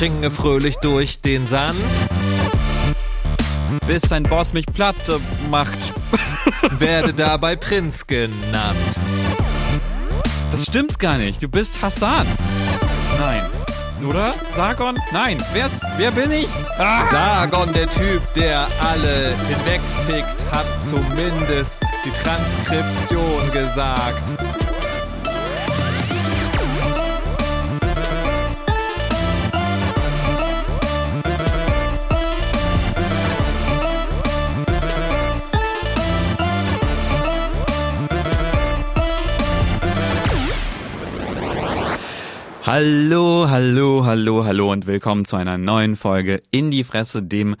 Ich springe fröhlich durch den Sand. Bis sein Boss mich platt macht. Werde dabei Prinz genannt. Das stimmt gar nicht. Du bist Hassan. Nein. Oder? Sargon? Nein. Wer's, wer bin ich? Ah! Sargon, der Typ, der alle hinwegfickt, hat zumindest die Transkription gesagt. Hallo, hallo, hallo, hallo und willkommen zu einer neuen Folge In die Fresse, dem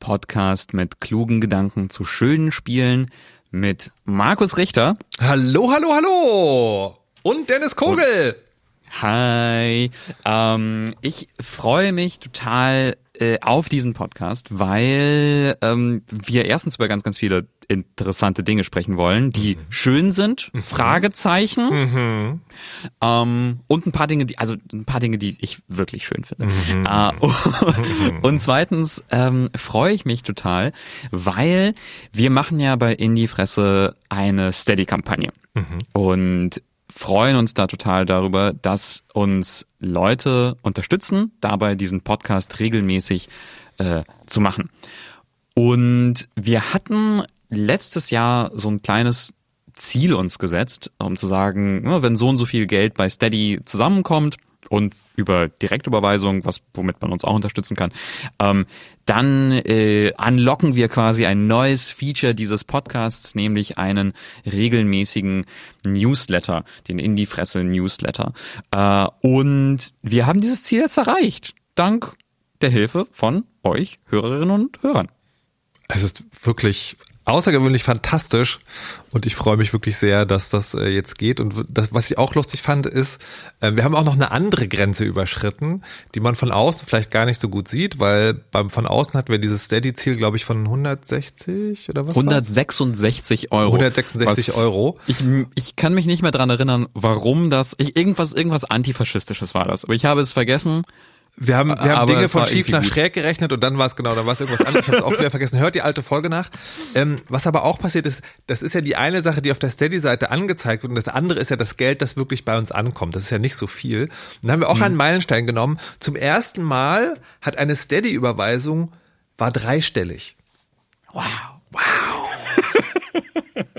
Podcast mit klugen Gedanken zu schönen Spielen mit Markus Richter. Hallo, hallo, hallo! Und Dennis Kogel! Hi. Ähm, ich freue mich total äh, auf diesen Podcast, weil ähm, wir erstens über ganz, ganz viele interessante Dinge sprechen wollen, die mhm. schön sind, mhm. Fragezeichen, mhm. Ähm, und ein paar Dinge, die, also ein paar Dinge, die ich wirklich schön finde. Mhm. Äh, und zweitens ähm, freue ich mich total, weil wir machen ja bei Indie Fresse eine Steady-Kampagne. Mhm. Und freuen uns da total darüber, dass uns Leute unterstützen, dabei diesen Podcast regelmäßig äh, zu machen. Und wir hatten letztes Jahr so ein kleines Ziel uns gesetzt, um zu sagen, wenn so und so viel Geld bei Steady zusammenkommt, und über Direktüberweisung, was womit man uns auch unterstützen kann, ähm, dann äh, unlocken wir quasi ein neues Feature dieses Podcasts, nämlich einen regelmäßigen Newsletter, den In die Fresse Newsletter. Äh, und wir haben dieses Ziel jetzt erreicht, dank der Hilfe von euch Hörerinnen und Hörern. Es ist wirklich außergewöhnlich fantastisch und ich freue mich wirklich sehr, dass das äh, jetzt geht. Und das, was ich auch lustig fand, ist, äh, wir haben auch noch eine andere Grenze überschritten, die man von außen vielleicht gar nicht so gut sieht, weil beim von außen hatten wir dieses Steady-Ziel, glaube ich, von 160 oder was? 166 Euro. 166 was, Euro. Ich, ich kann mich nicht mehr dran erinnern, warum das, ich, irgendwas, irgendwas antifaschistisches war das. Aber ich habe es vergessen. Wir haben, wir haben Dinge von schief nach gut. schräg gerechnet und dann war es genau, dann war es irgendwas anderes. Ich habe es auch wieder vergessen. Hört die alte Folge nach. Ähm, was aber auch passiert ist, das ist ja die eine Sache, die auf der Steady-Seite angezeigt wird und das andere ist ja das Geld, das wirklich bei uns ankommt. Das ist ja nicht so viel. Und dann haben wir auch hm. einen Meilenstein genommen. Zum ersten Mal hat eine Steady-Überweisung war dreistellig. Wow. Wow.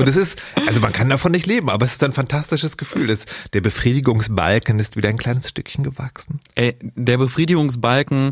Und es ist, also man kann davon nicht leben, aber es ist ein fantastisches Gefühl. Es, der Befriedigungsbalken ist wieder ein kleines Stückchen gewachsen. Ey, der Befriedigungsbalken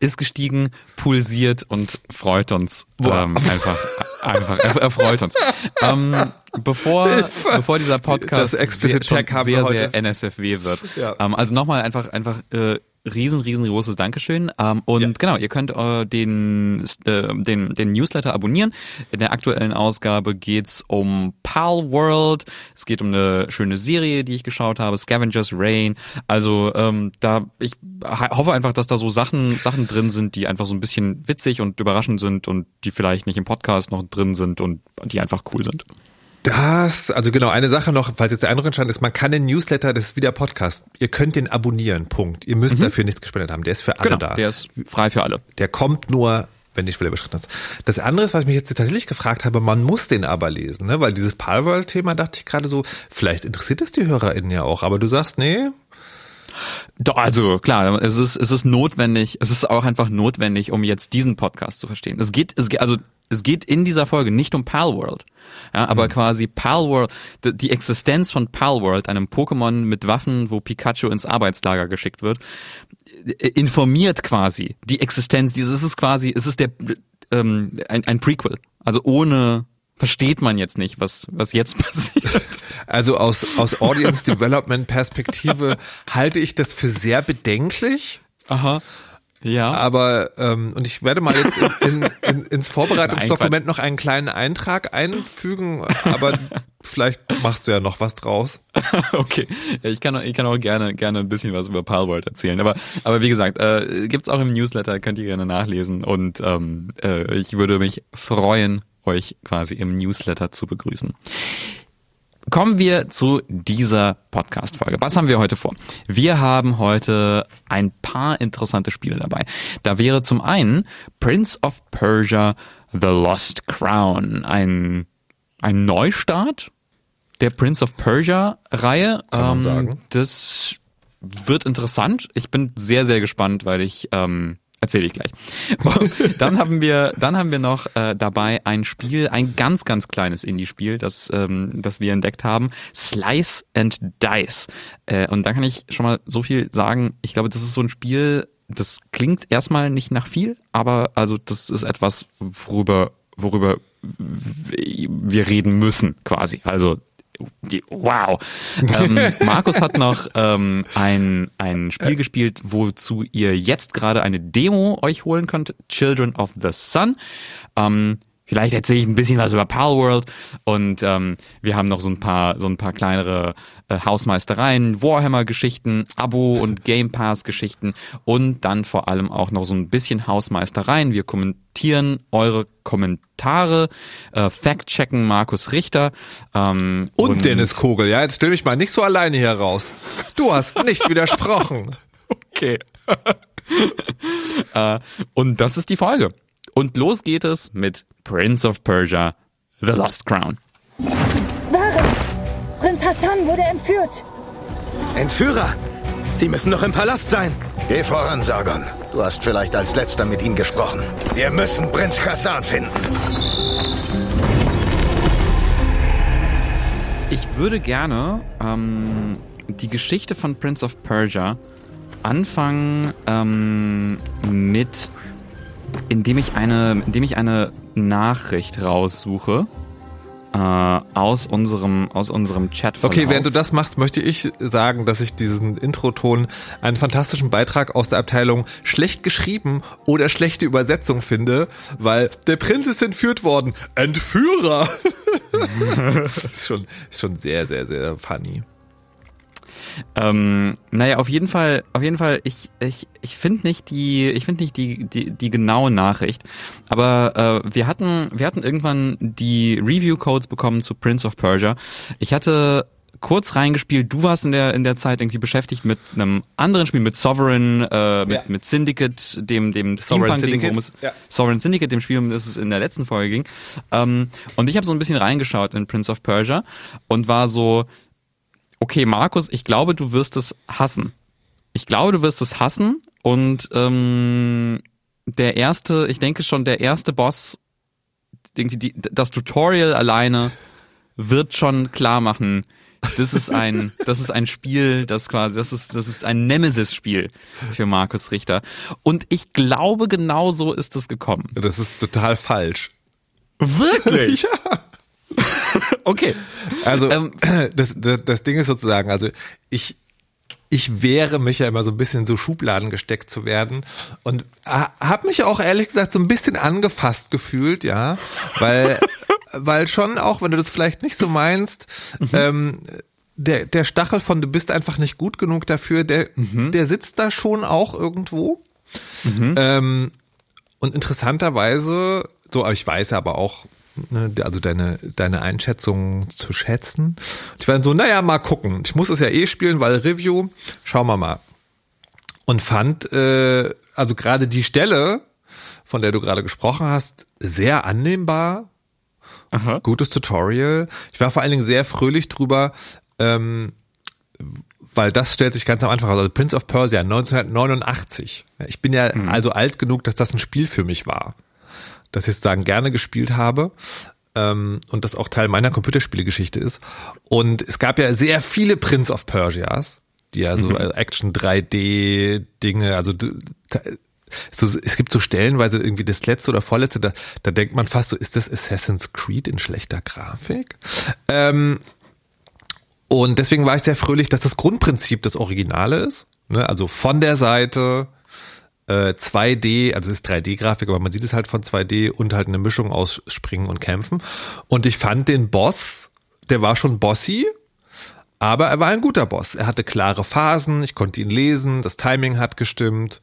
ist gestiegen, pulsiert und freut uns ähm, einfach, einfach, er, er freut uns. Ähm, bevor, bevor dieser Podcast das Explicit sehr, sehr, sehr NSFW wird. Ja. Ähm, also nochmal einfach, einfach äh, riesen, riesengroßes Dankeschön. Ähm, und ja. genau, ihr könnt äh, den, äh, den, den Newsletter abonnieren. In der aktuellen Ausgabe geht's um Pal World. Es geht um eine schöne Serie, die ich geschaut habe, Scavengers Rain. Also ähm, da ich hoffe einfach, dass da so Sachen, Sachen drin sind, die einfach so ein bisschen witzig und überraschend sind und die vielleicht nicht im Podcast noch drin sind und die einfach cool sind. Das, also genau, eine Sache noch, falls jetzt der Eindruck entstanden ist, man kann den Newsletter, das ist wie der Podcast, ihr könnt den abonnieren, Punkt. Ihr müsst mhm. dafür nichts gespendet haben, der ist für alle genau, da. der ist frei für alle. Der kommt nur, wenn die Schwelle überschritten ist. Das andere ist, was ich mich jetzt tatsächlich gefragt habe, man muss den aber lesen, ne? weil dieses Palworld-Thema dachte ich gerade so, vielleicht interessiert es die HörerInnen ja auch, aber du sagst, nee, doch, also klar, es ist, es ist notwendig, es ist auch einfach notwendig, um jetzt diesen Podcast zu verstehen. Es geht, es geht, also es geht in dieser Folge nicht um Palworld, ja, aber mhm. quasi Palworld, die Existenz von Palworld, einem Pokémon mit Waffen, wo Pikachu ins Arbeitslager geschickt wird, informiert quasi die Existenz dieses, es ist quasi, es ist der, ähm, ein, ein Prequel, also ohne versteht man jetzt nicht, was, was jetzt passiert. Also aus, aus Audience Development Perspektive halte ich das für sehr bedenklich. Aha. Ja. Aber ähm, und ich werde mal jetzt in, in, ins Vorbereitungsdokument noch einen kleinen Eintrag einfügen, aber vielleicht machst du ja noch was draus. okay, ich kann ich kann auch gerne gerne ein bisschen was über Palworld erzählen, aber aber wie gesagt, äh, gibt's auch im Newsletter, könnt ihr gerne nachlesen und ähm, äh, ich würde mich freuen, euch quasi im Newsletter zu begrüßen. Kommen wir zu dieser Podcast-Folge. Was haben wir heute vor? Wir haben heute ein paar interessante Spiele dabei. Da wäre zum einen Prince of Persia The Lost Crown, ein, ein Neustart der Prince of Persia Reihe. Kann man ähm. Das wird interessant. Ich bin sehr, sehr gespannt, weil ich ähm, Erzähle ich gleich. dann haben wir, dann haben wir noch äh, dabei ein Spiel, ein ganz, ganz kleines Indie-Spiel, das, ähm, das wir entdeckt haben, Slice and Dice. Äh, und da kann ich schon mal so viel sagen. Ich glaube, das ist so ein Spiel, das klingt erstmal nicht nach viel, aber also das ist etwas, worüber, worüber wir reden müssen, quasi. Also wow. Ähm, Markus hat noch ähm, ein, ein Spiel gespielt, wozu ihr jetzt gerade eine Demo euch holen könnt. Children of the Sun. Ähm, Vielleicht erzähle ich ein bisschen was über Palworld und ähm, wir haben noch so ein paar so ein paar kleinere äh, Hausmeistereien, Warhammer-Geschichten, Abo und Game Pass-Geschichten und dann vor allem auch noch so ein bisschen Hausmeistereien. Wir kommentieren eure Kommentare, äh, Fact-checken Markus Richter ähm, und, und Dennis Kogel. Ja, jetzt stell mich mal nicht so alleine hier raus. Du hast nicht widersprochen. Okay. äh, und das ist die Folge. Und los geht es mit Prince of Persia, The Lost Crown. Ware! Prinz Hassan wurde entführt. Entführer? Sie müssen noch im Palast sein. Geh voran, Sargon. Du hast vielleicht als letzter mit ihm gesprochen. Wir müssen Prinz Hassan finden. Ich würde gerne ähm, die Geschichte von Prince of Persia anfangen ähm, mit indem ich eine, indem ich eine Nachricht raussuche äh, aus unserem aus unserem Chat. Okay, während du das machst, möchte ich sagen, dass ich diesen Introton einen fantastischen Beitrag aus der Abteilung schlecht geschrieben oder schlechte Übersetzung finde, weil der Prinz ist entführt worden. Entführer. ist schon ist schon sehr sehr sehr funny. Ähm, naja, auf jeden Fall, auf jeden Fall, ich, ich, ich finde nicht die, ich finde nicht die, die, die genaue Nachricht. Aber äh, wir hatten, wir hatten irgendwann die Review-Codes bekommen zu Prince of Persia. Ich hatte kurz reingespielt. Du warst in der in der Zeit irgendwie beschäftigt mit einem anderen Spiel, mit Sovereign, äh, mit, ja. mit Syndicate, dem dem Steampunk-Ding, worum es ja. Sovereign Syndicate, dem Spiel, um das es in der letzten Folge ging. Ähm, und ich habe so ein bisschen reingeschaut in Prince of Persia und war so, okay, Markus, ich glaube, du wirst es hassen. Ich glaube, du wirst es hassen und ähm, der erste, ich denke schon, der erste Boss, die, das Tutorial alleine wird schon klar machen, das ist ein, das ist ein Spiel, das quasi, das ist, das ist ein Nemesis-Spiel für Markus Richter. Und ich glaube, genau so ist es gekommen. Das ist total falsch. Wirklich? ja. Okay. Also ähm, das, das, das Ding ist sozusagen, also ich ich wehre mich ja immer so ein bisschen so Schubladen gesteckt zu werden und habe mich auch ehrlich gesagt so ein bisschen angefasst gefühlt, ja, weil weil schon auch, wenn du das vielleicht nicht so meinst, mhm. ähm, der der Stachel von du bist einfach nicht gut genug dafür, der mhm. der sitzt da schon auch irgendwo. Mhm. Ähm, und interessanterweise, so, aber ich weiß aber auch, also deine, deine Einschätzung zu schätzen. Ich war dann so, naja, mal gucken. Ich muss es ja eh spielen, weil Review, schauen wir mal. Und fand, äh, also gerade die Stelle, von der du gerade gesprochen hast, sehr annehmbar. Aha. Gutes Tutorial. Ich war vor allen Dingen sehr fröhlich drüber, ähm, weil das stellt sich ganz am Anfang aus. Also Prince of Persia 1989. Ich bin ja mhm. also alt genug, dass das ein Spiel für mich war das ich sozusagen gerne gespielt habe ähm, und das auch Teil meiner Computerspielegeschichte ist. Und es gab ja sehr viele Prince of Persias, die ja so mhm. Action 3D Dinge, also so, es gibt so stellenweise irgendwie das letzte oder vorletzte, da, da denkt man fast so, ist das Assassin's Creed in schlechter Grafik? Ähm, und deswegen war ich sehr fröhlich, dass das Grundprinzip das Originale ist. Ne? Also von der Seite, äh, 2D, also es ist 3D-Grafik, aber man sieht es halt von 2D und halt eine Mischung aus Springen und Kämpfen. Und ich fand den Boss, der war schon bossy, aber er war ein guter Boss. Er hatte klare Phasen, ich konnte ihn lesen, das Timing hat gestimmt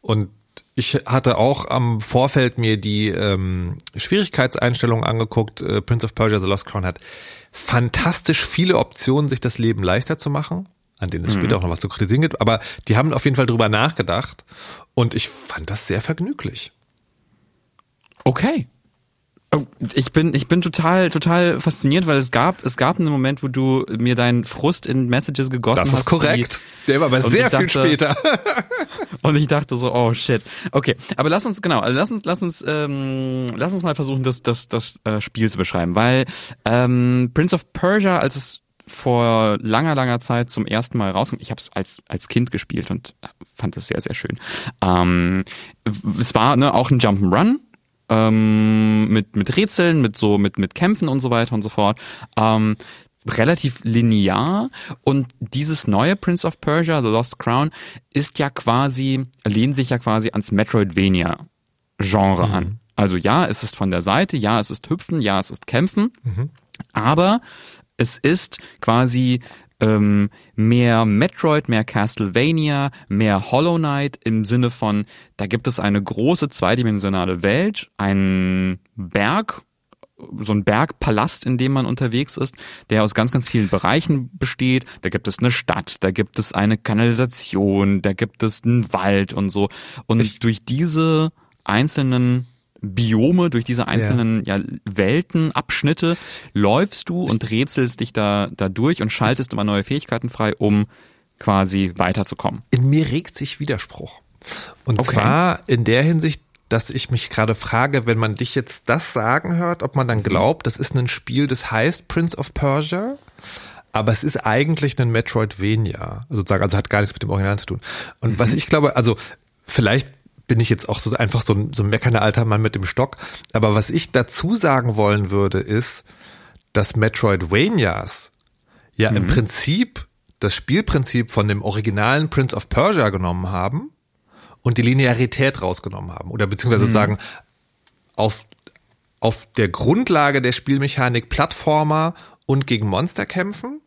und ich hatte auch am Vorfeld mir die ähm, Schwierigkeitseinstellungen angeguckt. Äh, Prince of Persia The Lost Crown hat fantastisch viele Optionen, sich das Leben leichter zu machen, an denen es mhm. später auch noch was zu kritisieren gibt. Aber die haben auf jeden Fall drüber nachgedacht und ich fand das sehr vergnüglich. Okay. Oh, ich bin, ich bin total, total fasziniert, weil es gab, es gab einen Moment, wo du mir deinen Frust in Messages gegossen hast. Das ist hast, korrekt. Die, Der war aber sehr viel dachte, später. und ich dachte so, oh shit. Okay, aber lass uns, genau, also lass uns, lass uns, ähm, lass uns mal versuchen, das, das, das äh, Spiel zu beschreiben, weil ähm, Prince of Persia, als es vor langer, langer Zeit zum ersten Mal rauskommt. Ich habe es als, als Kind gespielt und fand es sehr, sehr schön. Ähm, es war ne, auch ein Jump'n'Run, ähm, mit, mit Rätseln, mit so, mit, mit Kämpfen und so weiter und so fort. Ähm, relativ linear und dieses neue Prince of Persia, The Lost Crown, ist ja quasi, lehnt sich ja quasi ans Metroidvania-Genre mhm. an. Also ja, es ist von der Seite, ja, es ist Hüpfen, ja, es ist Kämpfen, mhm. aber es ist quasi ähm, mehr Metroid, mehr Castlevania, mehr Hollow Knight im Sinne von, da gibt es eine große zweidimensionale Welt, einen Berg, so ein Bergpalast, in dem man unterwegs ist, der aus ganz, ganz vielen Bereichen besteht. Da gibt es eine Stadt, da gibt es eine Kanalisation, da gibt es einen Wald und so. Und ich durch diese einzelnen Biome, durch diese einzelnen ja. ja. Welten, Abschnitte läufst du und rätselst dich da, da durch und schaltest immer neue Fähigkeiten frei, um quasi weiterzukommen. In mir regt sich Widerspruch. Und okay. zwar in der Hinsicht, dass ich mich gerade frage, wenn man dich jetzt das sagen hört, ob man dann glaubt, das ist ein Spiel, das heißt Prince of Persia, aber es ist eigentlich ein Metroidvania, sozusagen, also hat gar nichts mit dem Original zu tun. Und mhm. was ich glaube, also vielleicht bin ich jetzt auch so einfach so ein, so ein meckernder alter Mann mit dem Stock. Aber was ich dazu sagen wollen würde, ist, dass Metroidvanias ja mhm. im Prinzip das Spielprinzip von dem originalen Prince of Persia genommen haben und die Linearität rausgenommen haben. Oder beziehungsweise mhm. sozusagen auf, auf der Grundlage der Spielmechanik Plattformer und gegen Monster kämpfen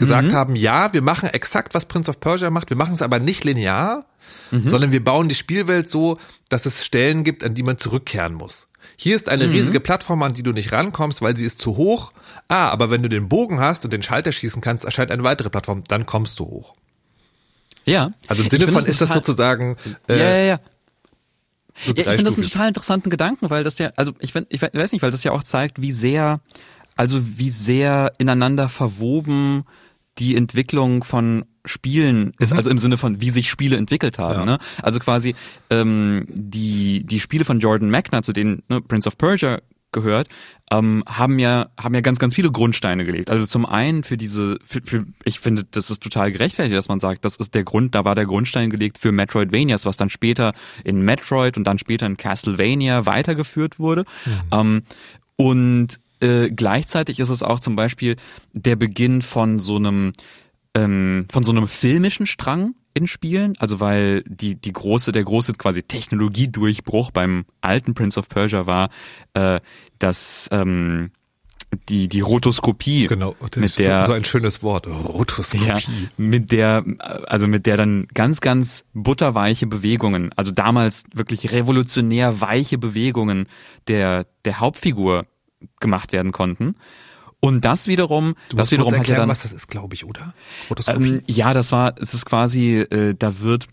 gesagt mhm. haben, ja, wir machen exakt, was Prince of Persia macht, wir machen es aber nicht linear, mhm. sondern wir bauen die Spielwelt so, dass es Stellen gibt, an die man zurückkehren muss. Hier ist eine mhm. riesige Plattform, an die du nicht rankommst, weil sie ist zu hoch. Ah, aber wenn du den Bogen hast und den Schalter schießen kannst, erscheint eine weitere Plattform, dann kommst du hoch. Ja. Also im Sinne von ist das sozusagen. Äh, ja, ja, ja. So ja ich finde das einen total interessanten Gedanken, weil das ja, also ich, ich weiß nicht, weil das ja auch zeigt, wie sehr, also wie sehr ineinander verwoben die Entwicklung von Spielen ist, mhm. also im Sinne von, wie sich Spiele entwickelt haben. Ja. Ne? Also quasi ähm, die, die Spiele von Jordan Magna, zu denen ne, Prince of Persia gehört, ähm, haben ja haben ja ganz ganz viele Grundsteine gelegt. Also zum einen für diese, für, für, ich finde, das ist total gerechtfertigt, dass man sagt, das ist der Grund, da war der Grundstein gelegt für Metroidvanias, was dann später in Metroid und dann später in Castlevania weitergeführt wurde. Mhm. Ähm, und äh, gleichzeitig ist es auch zum Beispiel der Beginn von so einem ähm, von so einem filmischen Strang in Spielen, also weil die die große der große quasi Technologiedurchbruch beim alten Prince of Persia war, äh, dass ähm, die die Rotoskopie genau das mit der so ein schönes Wort Rotoskopie. Ja, mit der also mit der dann ganz ganz butterweiche Bewegungen also damals wirklich revolutionär weiche Bewegungen der der Hauptfigur gemacht werden konnten. Und das wiederum, du das wiederum erklären, hat ja dann, was das ist, glaube ich, oder? Ähm, ja, das war, es ist quasi, äh, da wird,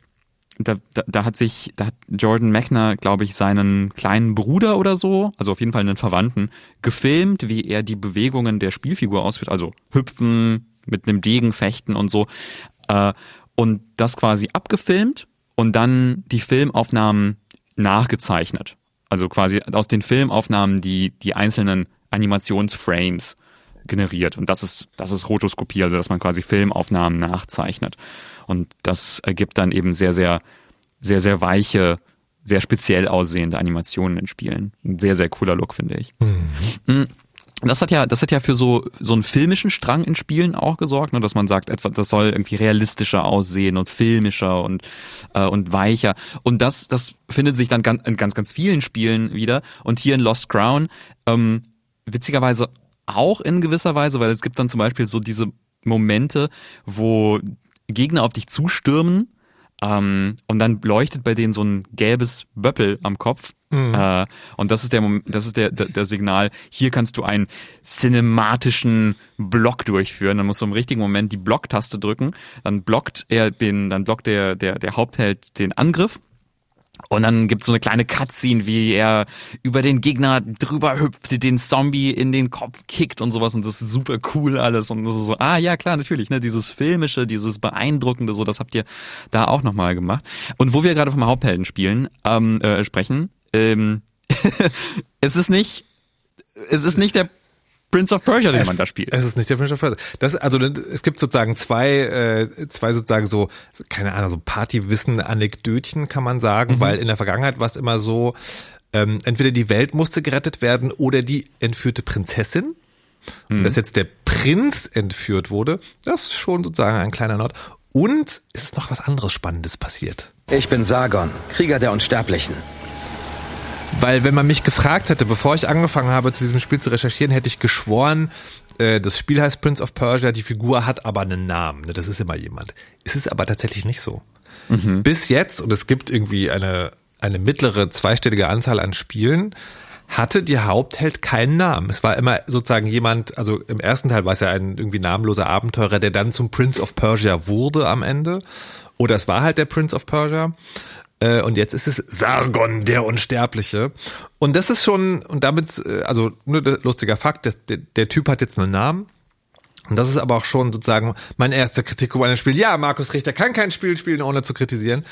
da, da, da hat sich, da hat Jordan Mechner, glaube ich, seinen kleinen Bruder oder so, also auf jeden Fall einen Verwandten, gefilmt, wie er die Bewegungen der Spielfigur ausführt, also hüpfen, mit einem Degen fechten und so, äh, und das quasi abgefilmt und dann die Filmaufnahmen nachgezeichnet. Also quasi aus den Filmaufnahmen die, die einzelnen Animationsframes generiert. Und das ist, das ist Rotoskopie, also dass man quasi Filmaufnahmen nachzeichnet. Und das ergibt dann eben sehr, sehr, sehr, sehr weiche, sehr speziell aussehende Animationen in Spielen. Ein sehr, sehr cooler Look, finde ich. Mhm. Das hat ja, das hat ja für so so einen filmischen Strang in Spielen auch gesorgt, ne, dass man sagt, etwa, das soll irgendwie realistischer aussehen und filmischer und äh, und weicher. Und das das findet sich dann ganz, in ganz ganz vielen Spielen wieder. Und hier in Lost Crown ähm, witzigerweise auch in gewisser Weise, weil es gibt dann zum Beispiel so diese Momente, wo Gegner auf dich zustürmen Ähm, und dann leuchtet bei denen so ein gelbes Böppel am Kopf. Mhm. Äh, und das ist der Moment, das ist der, der, der Signal, hier kannst du einen cinematischen Block durchführen. Dann musst du im richtigen Moment die Blocktaste drücken. Dann blockt er den, dann blockt der, der, der Hauptheld den Angriff und dann gibt's so eine kleine Cutscene, wie er über den Gegner drüber hüpft, den Zombie in den Kopf kickt und sowas. Und das ist super cool alles. Und das ist so, ah ja, klar, natürlich, ne, dieses filmische, dieses beeindruckende, so, das habt ihr da auch nochmal gemacht. Und wo wir gerade vom Haupthelden spielen, ähm, äh, sprechen, ähm, es ist nicht, es ist nicht der Prince of Persia, den es, man da spielt. Es ist nicht der Prince of Persia. Das, also es gibt sozusagen zwei, äh, zwei sozusagen so, keine Ahnung, so Partywissen-Anekdötchen kann man sagen, mhm. weil in der Vergangenheit war es immer so, ähm, entweder die Welt musste gerettet werden oder die entführte Prinzessin. Mhm. Und dass jetzt der Prinz entführt wurde, das ist schon sozusagen ein kleiner Not. Und es ist noch was anderes Spannendes passiert. Ich bin Sargon, Krieger der Unsterblichen. Weil wenn man mich gefragt hätte, bevor ich angefangen habe, zu diesem Spiel zu recherchieren, hätte ich geschworen, äh, das Spiel heißt Prince of Persia, die Figur hat aber einen Namen. Ne? Das ist immer jemand. Es ist aber tatsächlich nicht so. Mhm. Bis jetzt, und es gibt irgendwie eine, eine mittlere zweistellige Anzahl an Spielen, hatte die Hauptheld keinen Namen. Es war immer sozusagen jemand, also im ersten Teil war es ja ein irgendwie namenloser Abenteurer, der dann zum Prince of Persia wurde am Ende. Oder es war halt der Prince of Persia. Äh, und jetzt ist es Sargon, der Unsterbliche. Und das ist schon, und damit, äh, also nur der lustiger Fakt, der, der, Typ hat jetzt einen Namen. Und das ist aber auch schon sozusagen mein erster Kritik über ein Spiel. Ja, Markus Richter kann kein Spiel spielen, ohne zu kritisieren.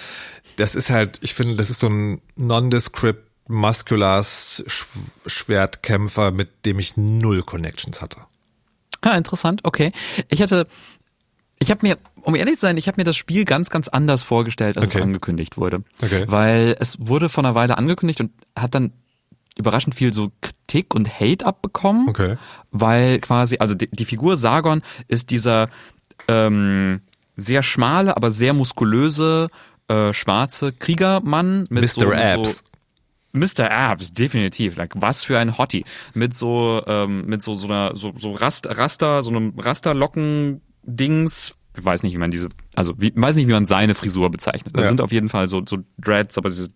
Das ist halt, ich finde, das ist so ein nondescript Musculars Schwertkämpfer, mit dem ich null Connections hatte. Ah, interessant, okay. Ich hatte, ich habe mir um ehrlich zu sein, ich habe mir das Spiel ganz, ganz anders vorgestellt, als okay. es angekündigt wurde. Okay. Weil es wurde vor einer Weile angekündigt und hat dann überraschend viel so Kritik und Hate abbekommen. Okay. Weil quasi, also die, die Figur Sargon ist dieser ähm, sehr schmale, aber sehr muskulöse, äh, schwarze Kriegermann mit Mr. so, Abs. So, Mr. Abs, definitiv. Like, was für ein Hottie. Mit so, ähm, mit so, so einer, so, so Rast, Raster, so einem Rasterlocken-Dings, ich weiß nicht, wie man diese, also wie, weiß nicht, wie man seine Frisur bezeichnet. Das ja. sind auf jeden Fall so, so Dreads, aber diese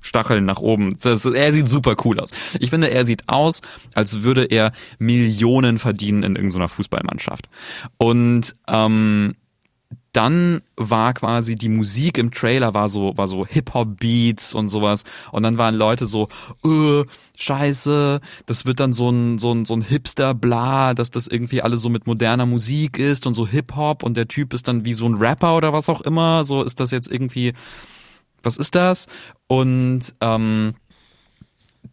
Stacheln nach oben. Das, er sieht super cool aus. Ich finde, er sieht aus, als würde er Millionen verdienen in irgendeiner Fußballmannschaft. Und ähm, dann war quasi die Musik im Trailer war so war so Hip Hop Beats und sowas und dann waren Leute so äh, Scheiße, das wird dann so ein so ein so ein Hipster bla, dass das irgendwie alles so mit moderner Musik ist und so Hip Hop und der Typ ist dann wie so ein Rapper oder was auch immer, so ist das jetzt irgendwie was ist das? Und ähm,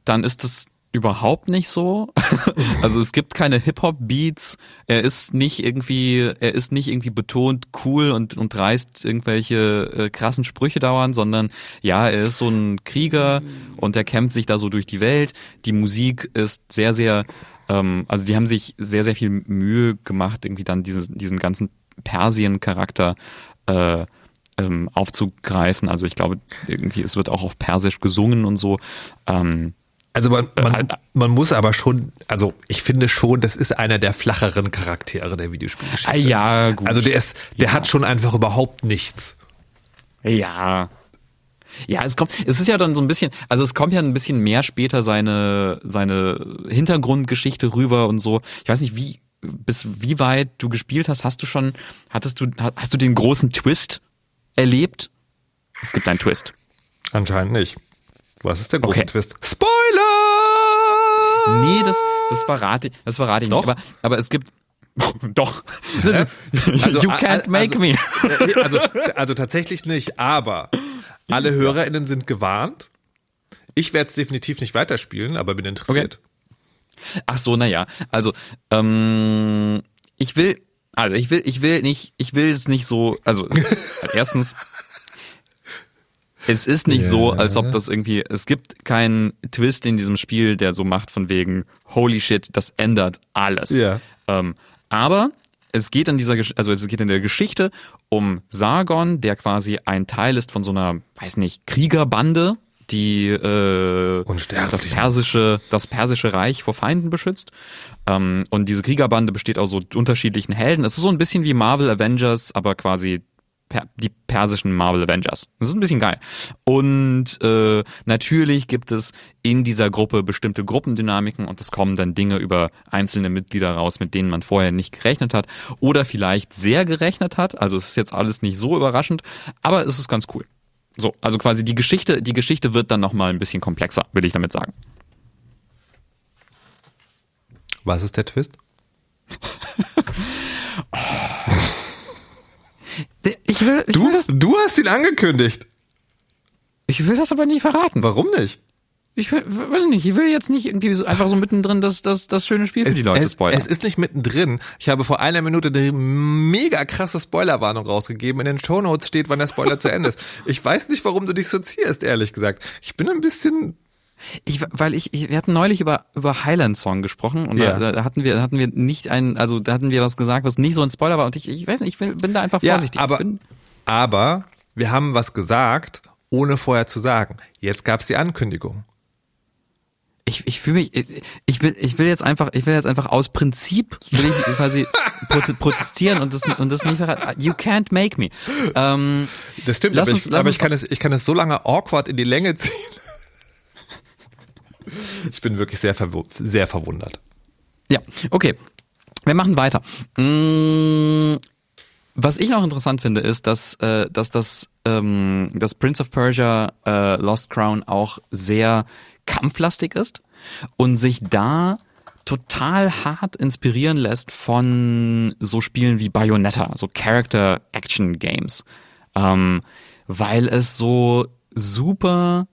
dann ist das überhaupt nicht so. also es gibt keine Hip-Hop-Beats. Er ist nicht irgendwie, er ist nicht irgendwie betont cool und, und reißt irgendwelche äh, krassen Sprüche dauernd, sondern ja, er ist so ein Krieger und er kämpft sich da so durch die Welt. Die Musik ist sehr, sehr, ähm, also die haben sich sehr, sehr viel Mühe gemacht, irgendwie dann dieses, diesen ganzen Persien-Charakter äh, ähm, aufzugreifen. Also ich glaube, irgendwie, es wird auch auf Persisch gesungen und so. Ähm, also man, man, halt, man muss aber schon, also ich finde schon, das ist einer der flacheren Charaktere der Videospielgeschichte. Ah, ja, gut. Also der ist, der ja. hat schon einfach überhaupt nichts. Ja. Ja, es kommt, es ist ja dann so ein bisschen, also es kommt ja ein bisschen mehr später seine, seine Hintergrundgeschichte rüber und so. Ich weiß nicht, wie, bis wie weit du gespielt hast. Hast du schon, hattest du, hast du den großen Twist erlebt? Es gibt einen Twist. Anscheinend nicht. Was ist der große okay. Twist? Spoiler! Nee, das, das verrate ich, das verrate ich Doch. nicht. Aber, aber es gibt, Doch. Also, you can't make also, me. Äh, also, also tatsächlich nicht, aber alle HörerInnen sind gewarnt. Ich werde es definitiv nicht weiterspielen, aber bin interessiert. Okay. Ach so, naja. Also, ähm, ich will, also ich will, ich will nicht, ich will es nicht so, also erstens, es ist nicht ja. so, als ob das irgendwie, es gibt keinen Twist in diesem Spiel, der so macht von wegen, holy shit, das ändert alles. Ja. Ähm, aber es geht in dieser, also es geht in der Geschichte um Sargon, der quasi ein Teil ist von so einer, weiß nicht, Kriegerbande, die äh, das persische, das persische Reich vor Feinden beschützt. Ähm, und diese Kriegerbande besteht aus so unterschiedlichen Helden. Es ist so ein bisschen wie Marvel Avengers, aber quasi per die persischen Marvel Avengers. Das ist ein bisschen geil. Und äh, natürlich gibt es in dieser Gruppe bestimmte Gruppendynamiken und es kommen dann Dinge über einzelne Mitglieder raus, mit denen man vorher nicht gerechnet hat oder vielleicht sehr gerechnet hat. Also es ist jetzt alles nicht so überraschend, aber es ist ganz cool. So, also quasi die Geschichte, die Geschichte wird dann nochmal ein bisschen komplexer, würde ich damit sagen. Was ist der Twist? ich will, ich du, will das, du hast ihn angekündigt. Ich will das aber nicht verraten. Warum nicht? Ich will, weiß nicht, ich will jetzt nicht irgendwie so einfach so mittendrin das, das, das schöne Spiel für es, die Leute es, spoilern. Es ist nicht mittendrin. Ich habe vor einer Minute eine mega krasse Spoilerwarnung rausgegeben. In den Shownotes steht, wann der Spoiler zu Ende ist. Ich weiß nicht, warum du dich so ziehst, ehrlich gesagt. Ich bin ein bisschen ich, weil ich, ich, wir hatten neulich über über Highland Song gesprochen und ja. da, da, hatten wir, da hatten wir nicht ein, also da hatten wir was gesagt, was nicht so ein Spoiler war und ich, ich weiß nicht, ich bin, bin da einfach vorsichtig. Ja, aber, aber wir haben was gesagt, ohne vorher zu sagen. Jetzt gab's die Ankündigung. Ich, ich fühle mich, ich will, ich will jetzt einfach, ich will jetzt einfach aus Prinzip will ich quasi protestieren und das, und das nicht verraten. You can't make me. Ähm, das stimmt, aber, uns, ich, aber ich kann es, ich kann es so lange awkward in die Länge ziehen. Ich bin wirklich sehr, verw sehr verwundert. Ja, okay. Wir machen weiter. Mm, was ich noch interessant finde, ist, dass, äh, dass das, ähm, das Prince of Persia äh, Lost Crown auch sehr kampflastig ist und sich da total hart inspirieren lässt von so Spielen wie Bayonetta, so Character Action Games, ähm, weil es so super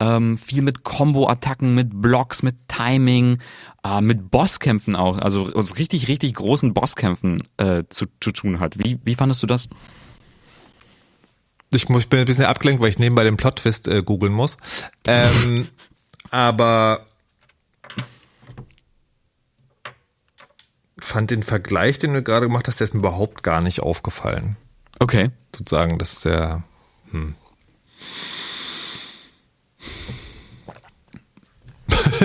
ähm, viel mit Combo-Attacken, mit Blocks, mit Timing, äh, mit Bosskämpfen auch, also, also richtig, richtig großen Bosskämpfen äh, zu, zu tun hat. Wie, wie fandest du das? Ich, muss, ich bin ein bisschen abgelenkt, weil ich nebenbei den Plot-Twist äh, googeln muss. Ähm, aber fand den Vergleich, den du gerade gemacht hast, der ist mir überhaupt gar nicht aufgefallen. Okay. Sozusagen, dass der hm,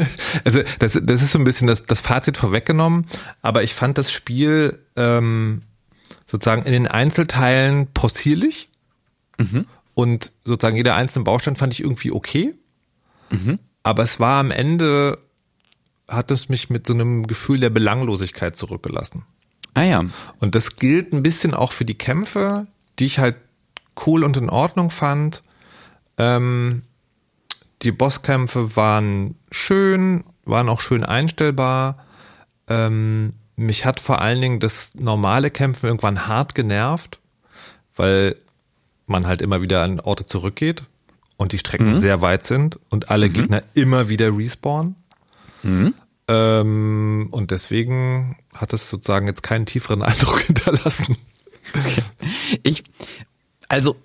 also das, das ist so ein bisschen das, das Fazit vorweggenommen, aber ich fand das Spiel ähm, sozusagen in den Einzelteilen possierlich mhm. und sozusagen jeder einzelne Baustein fand ich irgendwie okay, mhm. aber es war am Ende, hat es mich mit so einem Gefühl der Belanglosigkeit zurückgelassen. Ah ja. Und das gilt ein bisschen auch für die Kämpfe, die ich halt cool und in Ordnung fand. Ähm, die Bosskämpfe waren schön, waren auch schön einstellbar. Ähm, mich hat vor allen Dingen das normale Kämpfen irgendwann hart genervt, weil man halt immer wieder an Orte zurückgeht und die Strecken mhm. sehr weit sind und alle mhm. Gegner immer wieder respawnen. Mhm. Ähm, und deswegen hat es sozusagen jetzt keinen tieferen Eindruck hinterlassen. Okay. Ich, also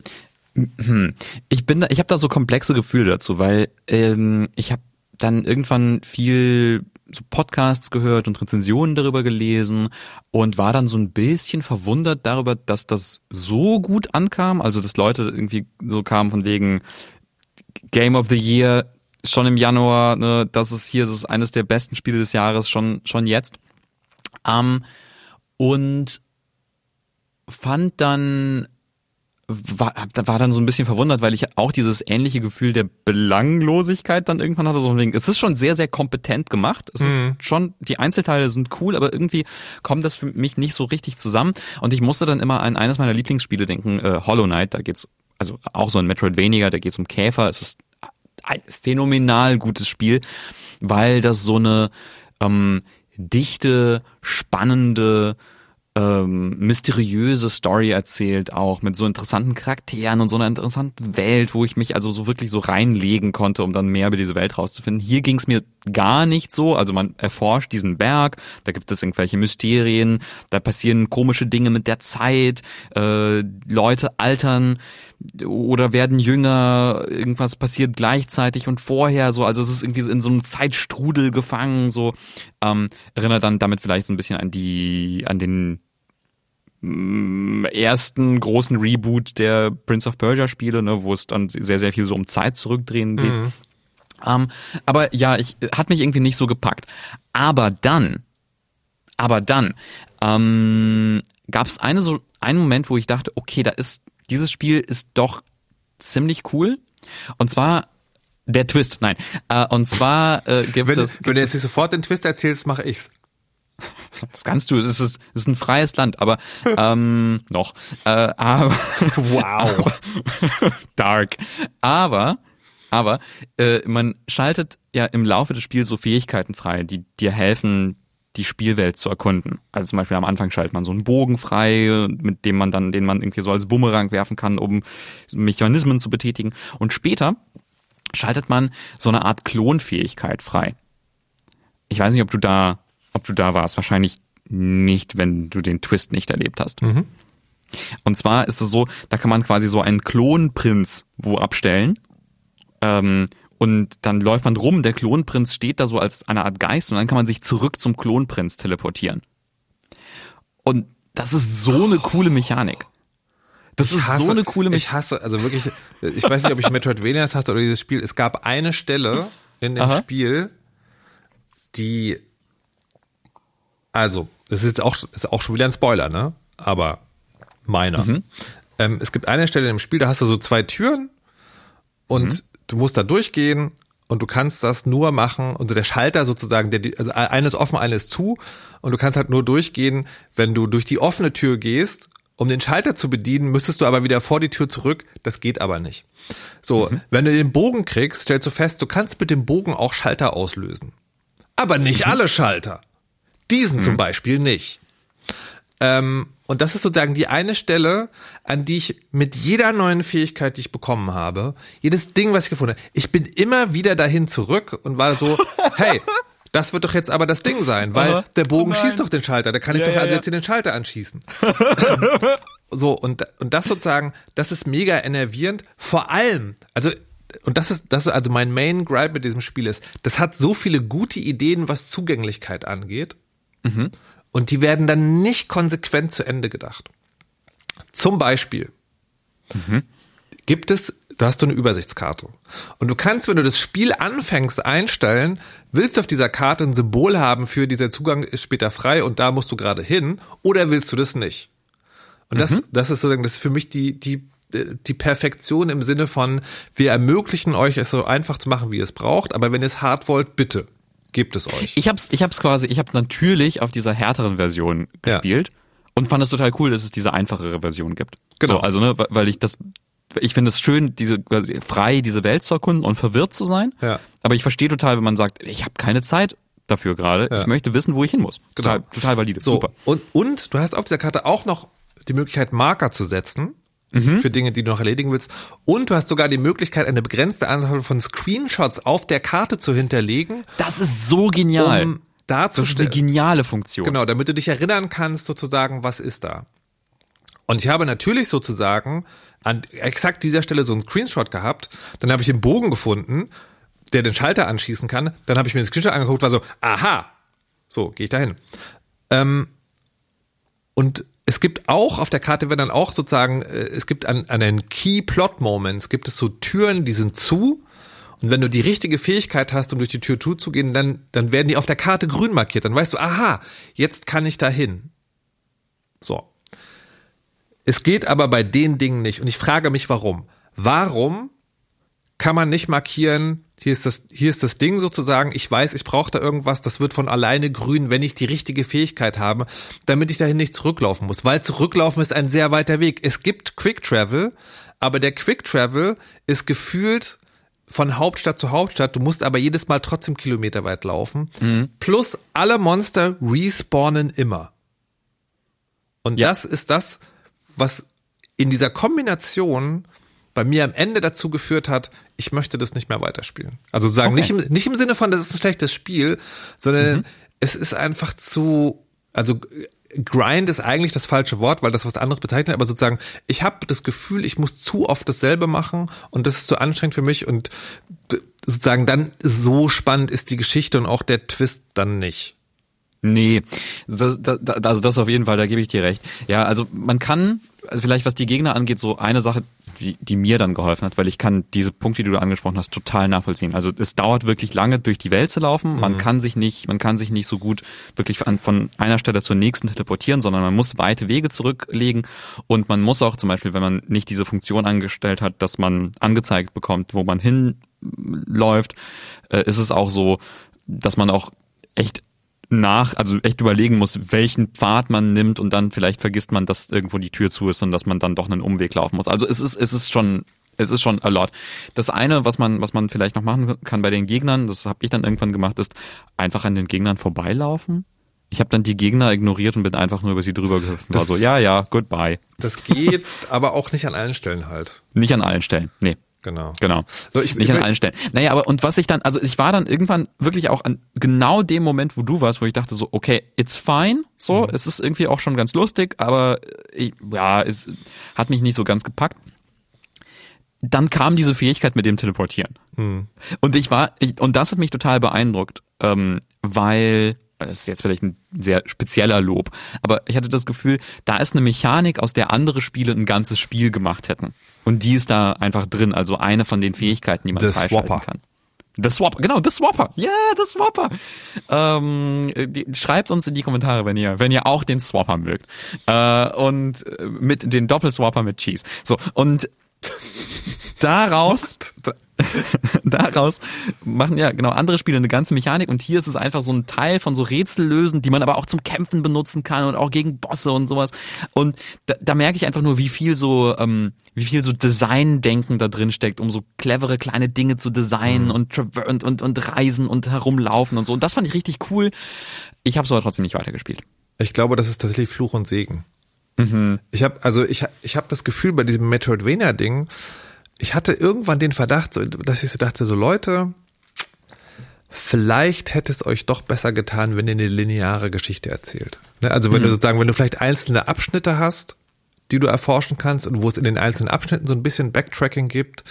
hm. Ich bin da, ich habe da so komplexe Gefühle dazu, weil ähm, ich habe dann irgendwann viel so Podcasts gehört und Rezensionen darüber gelesen und war dann so ein bisschen verwundert darüber, dass das so gut ankam, also dass Leute irgendwie so kamen von wegen Game of the Year schon im Januar, ne, das ist hier, das ist eines der besten Spiele des Jahres schon schon jetzt. Ähm, und fand dann war, war dann so ein bisschen verwundert, weil ich auch dieses ähnliche Gefühl der Belanglosigkeit dann irgendwann hatte. So ein Ding. Es ist schon sehr, sehr kompetent gemacht. Es mhm. ist schon, die Einzelteile sind cool, aber irgendwie kommt das für mich nicht so richtig zusammen. Und ich musste dann immer an eines meiner Lieblingsspiele denken, äh, Hollow Knight. Da geht's, also auch so ein Metroidvania, da geht's um Käfer. Es ist ein phänomenal gutes Spiel, weil das so eine ähm, dichte, spannende, ähm, mysteriöse Story erzählt, auch mit so interessanten Charakteren und so einer interessanten Welt, wo ich mich also so wirklich so reinlegen konnte, um dann mehr über diese Welt rauszufinden. Hier ging es mir gar nicht so. Also man erforscht diesen Berg, da gibt es irgendwelche Mysterien, da passieren komische Dinge mit der Zeit, äh, Leute altern oder werden jünger, irgendwas passiert gleichzeitig und vorher so, also es ist irgendwie in so einem Zeitstrudel gefangen, so ähm, erinnert dann damit vielleicht so ein bisschen an die, an den ersten großen Reboot der Prince of Persia Spiele, ne, wo es dann sehr, sehr viel so um Zeit zurückdrehen geht. Mhm. Ähm, aber ja, ich hat mich irgendwie nicht so gepackt. Aber dann, aber dann ähm, gab es eine so einen Moment, wo ich dachte, okay, da ist dieses Spiel ist doch ziemlich cool. Und zwar der Twist, nein. Äh, und zwar äh, gibt wenn, es. Gibt wenn du jetzt nicht sofort den Twist erzählst, mache ich's. Das kannst du, es ist, es ist ein freies Land, aber ähm, noch. Äh, aber, Wow. dark. Aber, aber äh, man schaltet ja im Laufe des Spiels so Fähigkeiten frei, die dir helfen, die Spielwelt zu erkunden. Also zum Beispiel am Anfang schaltet man so einen Bogen frei, mit dem man dann, den man irgendwie so als Bumerang werfen kann, um Mechanismen zu betätigen. Und später schaltet man so eine Art Klonfähigkeit frei. Ich weiß nicht, ob du da, ob du da warst. Wahrscheinlich nicht, wenn du den Twist nicht erlebt hast. Und zwar ist es so, da kann man quasi so einen Klonprinz wo abstellen. Ähm, und dann läuft man rum, der Klonprinz steht da so als eine Art Geist und dann kann man sich zurück zum Klonprinz teleportieren. Und das ist so eine coole Mechanik. Das Ich ist hasse, so eine coole Mechanik. Ich hasse, also wirklich, ich weiß nicht, ob ich Metroidvanias hasse oder dieses Spiel. Es gab eine Stelle in dem Aha. Spiel, die, also, das ist jetzt auch, ist auch schon wieder ein Spoiler, ne? Aber meiner. Mhm. Ähm, es gibt eine Stelle im Spiel, da hast du so zwei Türen und Mhm. du musst da durchgehen und du kannst das nur machen, und der Schalter sozusagen, der, also eine ist offen, eine ist zu und du kannst halt nur durchgehen, wenn du durch die offene Tür gehst. Um den Schalter zu bedienen, müsstest du aber wieder vor die Tür zurück. Das geht aber nicht. So, wenn du den Bogen kriegst, stellst du fest, du kannst mit dem Bogen auch Schalter auslösen. Aber nicht alle Schalter. Diesen zum Beispiel nicht. Ähm, und das ist sozusagen die eine Stelle, an die ich mit jeder neuen Fähigkeit, die ich bekommen habe, jedes Ding, was ich gefunden habe, ich bin immer wieder dahin zurück und war so, hey, das wird doch jetzt aber das Ding sein, weil Aha. der Bogen Oh schießt doch den Schalter, da kann ich Ja, doch ja, also ja. jetzt hier den Schalter anschießen. so, und, und das sozusagen, das ist mega enervierend, vor allem, also und das ist, das ist also mein Main Gripe mit diesem Spiel ist, das hat so viele gute Ideen, was Zugänglichkeit angeht. Und die werden dann nicht konsequent zu Ende gedacht. Zum Beispiel gibt es, du hast so eine Übersichtskarte. Und du kannst, wenn du das Spiel anfängst einstellen, willst du auf dieser Karte ein Symbol haben für dieser Zugang ist später frei und da musst du gerade hin, oder willst du das nicht? Und das, das ist sozusagen, das ist für mich die, die, die Perfektion im Sinne von, wir ermöglichen euch es so einfach zu machen, wie ihr es braucht, aber wenn ihr es hart wollt, bitte, gebt es euch. Ich hab's, ich hab's quasi, ich habe natürlich auf dieser härteren Version Ja. gespielt und fand es total cool, dass es diese einfachere Version gibt. Genau. So, also ne, weil- weil ich das, ich finde es schön, diese quasi frei diese Welt zu erkunden und verwirrt zu sein. Ja. Aber ich verstehe total, wenn man sagt, ich habe keine Zeit dafür gerade. Ja. Ich möchte wissen, wo ich hin muss. Total, Genau. total valide. So, Super. Und, und du hast auf dieser Karte auch noch die Möglichkeit, Marker zu setzen. Mhm. Für Dinge, die du noch erledigen willst. Und du hast sogar die Möglichkeit, eine begrenzte Anzahl von Screenshots auf der Karte zu hinterlegen, Das ist so genial. um das ist eine geniale Funktion. Genau, damit du dich erinnern kannst, sozusagen, was ist da. Und ich habe natürlich sozusagen an exakt dieser Stelle so einen Screenshot gehabt. Dann habe ich den Bogen gefunden, der den Schalter anschießen kann. Dann habe ich mir den Screenshot angeguckt, war so, aha, so, gehe ich dahin. Ähm, und es gibt auch auf der Karte werden dann auch sozusagen, äh, es gibt an, an den Key Plot Moments gibt es so Türen, die sind zu. Und wenn du die richtige Fähigkeit hast, um durch die Tür zuzugehen, dann, dann werden die auf der Karte grün markiert. Dann weißt du, aha, jetzt kann ich da hin. So. Es geht aber bei den Dingen nicht. Und ich frage mich, warum. Warum kann man nicht markieren, hier ist das, hier ist das Ding sozusagen, ich weiß, ich brauche da irgendwas, das wird von alleine grün, wenn ich die richtige Fähigkeit habe, damit ich dahin nicht zurücklaufen muss. Weil zurücklaufen ist ein sehr weiter Weg. Es gibt Quick Travel, aber der Quick Travel ist gefühlt von Hauptstadt zu Hauptstadt, du musst aber jedes Mal trotzdem Kilometer weit laufen. Plus alle Monster respawnen immer. Und Ja. das ist das, was in dieser Kombination bei mir am Ende dazu geführt hat, ich möchte das nicht mehr weiterspielen. Also sagen, Okay. nicht, im, nicht im Sinne von, das ist ein schlechtes Spiel, sondern es ist einfach zu, also Grind ist eigentlich das falsche Wort, weil das was anderes bezeichnet, aber sozusagen, ich habe das Gefühl, ich muss zu oft dasselbe machen und das ist zu anstrengend für mich und sozusagen dann so spannend ist die Geschichte und auch der Twist dann nicht. Nee, das, das, also das auf jeden Fall, da gebe ich dir recht. Ja, also man kann, also vielleicht was die Gegner angeht, so eine Sache, die, die mir dann geholfen hat, weil ich kann diese Punkte, die du angesprochen hast, total nachvollziehen. Also es dauert wirklich lange, durch die Welt zu laufen. Man mhm. kann sich nicht, man kann sich nicht so gut wirklich von, von einer Stelle zur nächsten teleportieren, sondern man muss weite Wege zurücklegen und man muss auch zum Beispiel, wenn man nicht diese Funktion angestellt hat, dass man angezeigt bekommt, wo man hinläuft, äh, ist es auch so, dass man auch echt nach, also echt überlegen muss, welchen Pfad man nimmt und dann vielleicht vergisst man, dass irgendwo die Tür zu ist und dass man dann doch einen Umweg laufen muss. Also es ist, es ist schon, es ist schon a lot. Das eine, was man, was man vielleicht noch machen kann bei den Gegnern, das habe ich dann irgendwann gemacht, ist einfach an den Gegnern vorbeilaufen. Ich habe dann die Gegner ignoriert und bin einfach nur über sie drüber gehüpft. War so, ja, ja, goodbye. Das geht aber auch nicht an allen Stellen halt. Nicht an allen Stellen, nee. Genau. Genau. So, ich, nicht an allen Stellen. Naja, aber und was ich dann, also ich war dann irgendwann wirklich auch an genau dem Moment, wo du warst, wo ich dachte so, okay, it's fine, so, mhm. es ist irgendwie auch schon ganz lustig, aber ich, ja, es hat mich nicht so ganz gepackt. Dann kam diese Fähigkeit mit dem Teleportieren. Mhm. Und ich war, ich, und das hat mich total beeindruckt, ähm, weil das ist jetzt vielleicht ein sehr spezieller Lob, aber ich hatte das Gefühl, da ist eine Mechanik, aus der andere Spiele ein ganzes Spiel gemacht hätten. Und die ist da einfach drin, also eine von den Fähigkeiten, die man The freischalten Swapper. kann. The Swapper, genau, The Swapper. Ja, yeah, The Swapper. Ähm, die, schreibt uns in die Kommentare, wenn ihr, wenn ihr auch den Swapper mögt. Äh, und äh, mit den Doppelswapper mit Cheese. So, und daraus, daraus machen ja genau andere Spiele eine ganze Mechanik und hier ist es einfach so ein Teil von so Rätsellösen, die man aber auch zum Kämpfen benutzen kann und auch gegen Bosse und sowas. Und da, da merke ich einfach nur, wie viel so, ähm, wie viel so Design-Denken da drin steckt, um so clevere kleine Dinge zu designen mhm. und, und, und, und reisen und herumlaufen und so. Und das fand ich richtig cool. Ich habe es aber trotzdem nicht weitergespielt. Ich glaube, das ist tatsächlich Fluch und Segen. Mhm. Ich habe also ich ich habe das Gefühl bei diesem Metroidvania Ding, ich hatte irgendwann den Verdacht, dass ich so dachte, so Leute, vielleicht hätte es euch doch besser getan, wenn ihr eine lineare Geschichte erzählt. Ne, also wenn mhm. du sozusagen, wenn du vielleicht einzelne Abschnitte hast, die du erforschen kannst und wo es in den einzelnen Abschnitten so ein bisschen Backtracking gibt,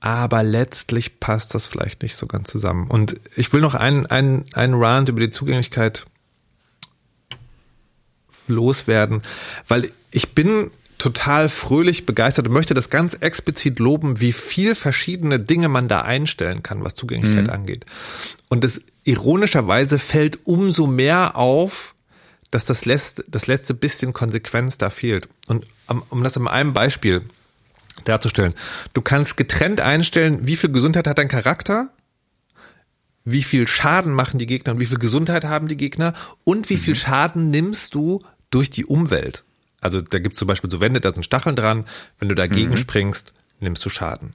aber letztlich passt das vielleicht nicht so ganz zusammen. Und ich will noch einen, einen, einen Rant über die Zugänglichkeit loswerden, weil ich bin total fröhlich begeistert und möchte das ganz explizit loben, wie viel verschiedene Dinge man da einstellen kann, was Zugänglichkeit mhm. angeht. Und es ironischerweise fällt umso mehr auf, dass das letzte, das letzte bisschen Konsequenz da fehlt. Und um das an einem Beispiel darzustellen, du kannst getrennt einstellen, wie viel Gesundheit hat dein Charakter, wie viel Schaden machen die Gegner und wie viel Gesundheit haben die Gegner und wie viel mhm. Schaden nimmst du durch die Umwelt. Also da gibt es zum Beispiel so Wände, da sind Stacheln dran. Wenn du dagegen mhm. springst, nimmst du Schaden.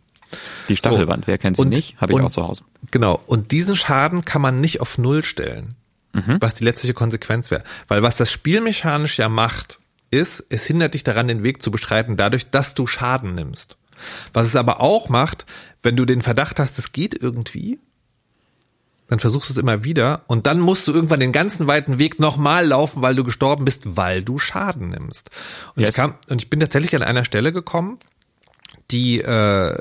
Die Stachelwand, so. wer kennt sie und, nicht? Habe ich und, auch zu Hause. Genau. Und diesen Schaden kann man nicht auf Null stellen, mhm. was die letztliche Konsequenz wäre. Weil was das spielmechanisch ja macht, ist, es hindert dich daran, den Weg zu beschreiten, dadurch, dass du Schaden nimmst. Was es aber auch macht, wenn du den Verdacht hast, es geht irgendwie, dann versuchst du es immer wieder und dann musst du irgendwann den ganzen weiten Weg nochmal laufen, weil du gestorben bist, weil du Schaden nimmst. Und, yes. ich, kam, und ich bin tatsächlich an einer Stelle gekommen, die äh,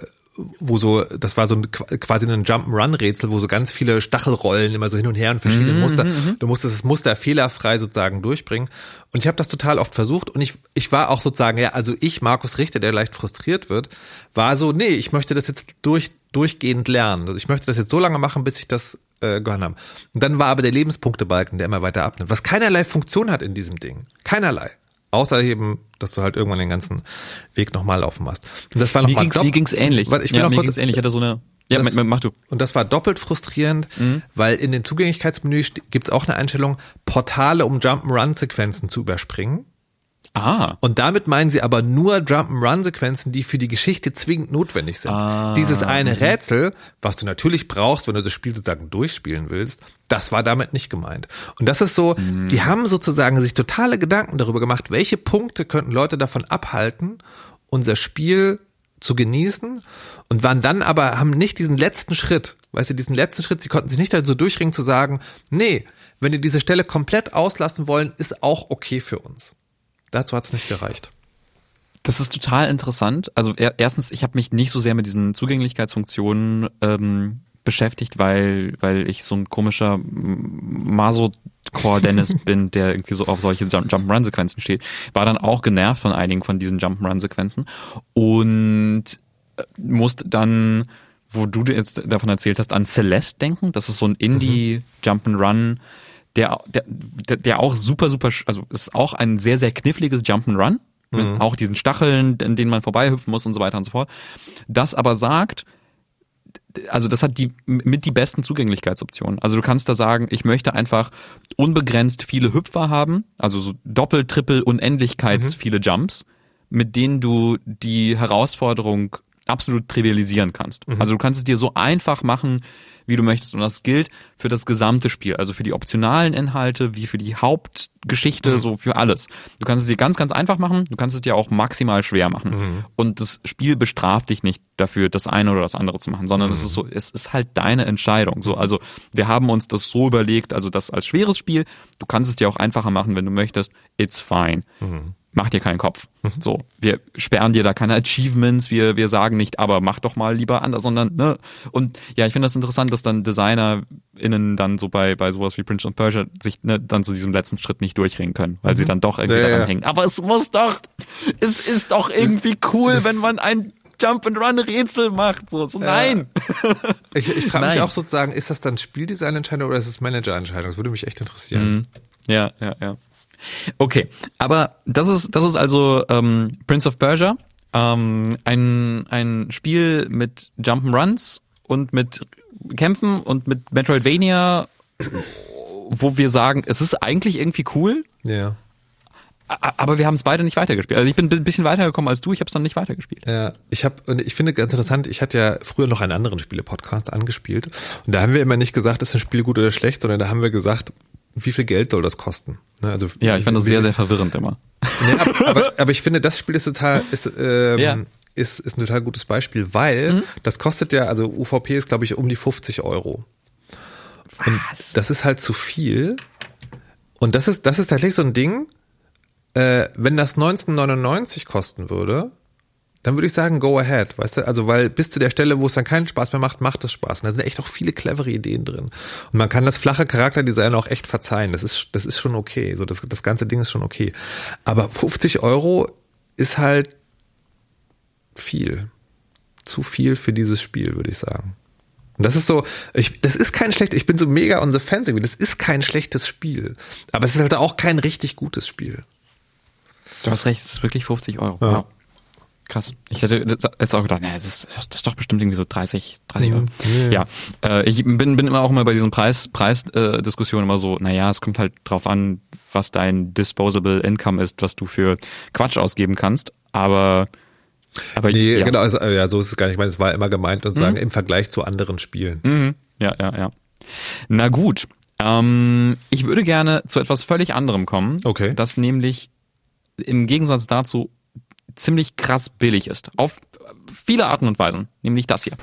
wo so, das war so ein, quasi ein Jump-Run-Rätsel, wo so ganz viele Stachelrollen immer so hin und her und verschiedene mhm, Muster. Mhm, mhm. Du musstest das Muster fehlerfrei sozusagen durchbringen. Und ich habe das total oft versucht und ich, ich war auch sozusagen, ja, also ich, Markus Richter, der leicht frustriert wird, war so, nee, ich möchte das jetzt durch, durchgehend lernen. Also ich möchte das jetzt so lange machen, bis ich das äh, gewonnen haben. Und dann war aber der Lebenspunktebalken, der immer weiter abnimmt, was keinerlei Funktion hat in diesem Ding. Keinerlei. Außer eben, dass du halt irgendwann den ganzen Weg nochmal laufen machst. Und das war noch wie, ging's, wie ging's ähnlich? Warte, ich will ja, noch mir kurz, ging's ähnlich. Ich hatte so eine ja, das, mach du. Und das war doppelt frustrierend, mhm. weil in den Zugänglichkeitsmenü gibt's auch eine Einstellung, Portale um Jump'n'Run-Sequenzen zu überspringen. Ah. Und damit meinen sie aber nur Jump-and-Run-Sequenzen, die für die Geschichte zwingend notwendig sind. Ah. Dieses eine Rätsel, was du natürlich brauchst, wenn du das Spiel sozusagen durchspielen willst, das war damit nicht gemeint. Und das ist so, mhm. die haben sozusagen sich totale Gedanken darüber gemacht, welche Punkte könnten Leute davon abhalten, unser Spiel zu genießen und waren dann aber, haben nicht diesen letzten Schritt, weißt du, diesen letzten Schritt, sie konnten sich nicht so durchringen zu sagen, nee, wenn die diese Stelle komplett auslassen wollen, ist auch okay für uns. Dazu hat es nicht gereicht. Das ist total interessant. Also erstens, ich habe mich nicht so sehr mit diesen Zugänglichkeitsfunktionen ähm, beschäftigt, weil, weil ich so ein komischer Maso-Core-Dennis bin, der irgendwie so auf solche Jump'n'Run-Sequenzen steht. War dann auch genervt von einigen von diesen Jump'n'Run-Sequenzen und äh, musste dann, wo du jetzt davon erzählt hast, an Celeste denken. Das ist so ein Indie-Jump'n'Run, der, der, der auch super, super, also ist auch ein sehr, sehr kniffliges Jump'n'Run. Mit mhm. auch diesen Stacheln, in denen man vorbeihüpfen muss und so weiter und so fort. Das aber sagt, also das hat die mit die besten Zugänglichkeitsoptionen. Also du kannst da sagen, ich möchte einfach unbegrenzt viele Hüpfer haben, also so Doppel, Triple, Unendlichkeits mhm. viele Jumps, mit denen du die Herausforderung absolut trivialisieren kannst. Mhm. Also du kannst es dir so einfach machen, wie du möchtest. Und das gilt für das gesamte Spiel, also für die optionalen Inhalte, wie für die Hauptgeschichte, mhm. so für alles. Du kannst es dir ganz, ganz einfach machen, du kannst es dir auch maximal schwer machen. Mhm. Und das Spiel bestraft dich nicht dafür, das eine oder das andere zu machen, sondern mhm. es ist so, es ist halt deine Entscheidung. So, also wir haben uns das so überlegt, also das als schweres Spiel, du kannst es dir auch einfacher machen, wenn du möchtest, it's fine. Mach dir keinen Kopf. Mhm. So, wir sperren dir da keine Achievements, wir, wir sagen nicht, aber mach doch mal lieber anders, sondern, ne, und ja, ich finde das interessant, dass dann DesignerInnen dann so bei, bei sowas wie Prince of Persia sich ne, dann zu diesem letzten Schritt nicht durchringen können, weil mhm. sie dann doch irgendwie ja, daran ja. hängen. Aber es muss doch, es ist doch irgendwie cool, das, wenn man ein Jump and Run Rätsel macht. So, so nein. ich ich frage mich auch sozusagen, ist das dann Spieldesign-Entscheidung oder ist es Manager-Entscheidung? Das würde mich echt interessieren. Mhm. Ja, ja, ja. Okay, aber das ist das ist also ähm, Prince of Persia, ähm, ein ein Spiel mit Jump'n'Runs und mit Kämpfen und mit Metroidvania, wo wir sagen, es ist eigentlich irgendwie cool. Ja. Aber wir haben es beide nicht weitergespielt. Also ich bin ein bisschen weitergekommen als du, ich habe es dann nicht weitergespielt. Ja, ich habe und ich finde ganz interessant, ich hatte ja früher noch einen anderen Spiele-Podcast angespielt und da haben wir immer nicht gesagt, ist ein Spiel gut oder schlecht, sondern da haben wir gesagt, wie viel Geld soll das kosten? Ne, also ja, ich fand das sehr, sehr verwirrend immer. Nee, aber, aber, aber, ich finde, das Spiel ist total, ist, ähm, ja. ist, ist ein total gutes Beispiel, weil mhm. das kostet ja, also UVP ist, glaube ich, um die 50 Euro. Was? Und das ist halt zu viel. Und das ist, das ist tatsächlich so ein Ding, äh, wenn das 1999 kosten würde, dann würde ich sagen, go ahead, weißt du, also weil bis zu der Stelle, wo es dann keinen Spaß mehr macht, macht es Spaß. Und da sind echt auch viele clevere Ideen drin. Und man kann das flache Charakterdesign auch echt verzeihen. Das ist, das ist schon okay. So, das, das ganze Ding ist schon okay. Aber 50 Euro ist halt viel. Zu viel für dieses Spiel, würde ich sagen. Und das ist so, ich, das ist kein schlecht, ich bin so mega on the fence irgendwie. Das ist kein schlechtes Spiel. Aber es ist halt auch kein richtig gutes Spiel. Du hast recht, es ist wirklich 50 Euro. Ja. ja. Krass. Ich hätte jetzt auch gedacht, naja, das ist, das ist doch bestimmt irgendwie so 30, 30 Euro. Ja, ja. Äh, ich bin, bin immer auch immer bei diesen Preis, Preisdiskussionen äh, immer so, naja, es kommt halt drauf an, was dein disposable income ist, was du für Quatsch ausgeben kannst. Aber aber nee, ja. genau, also, ja, so ist es gar nicht. Ich meine, es war immer gemeint und mhm. sagen im Vergleich zu anderen Spielen. Mhm. Ja, ja, ja. Na gut. Ähm, ich würde gerne zu etwas völlig anderem kommen. Okay. Das nämlich im Gegensatz dazu ziemlich krass billig ist. Auf viele Arten und Weisen. Nämlich das hier.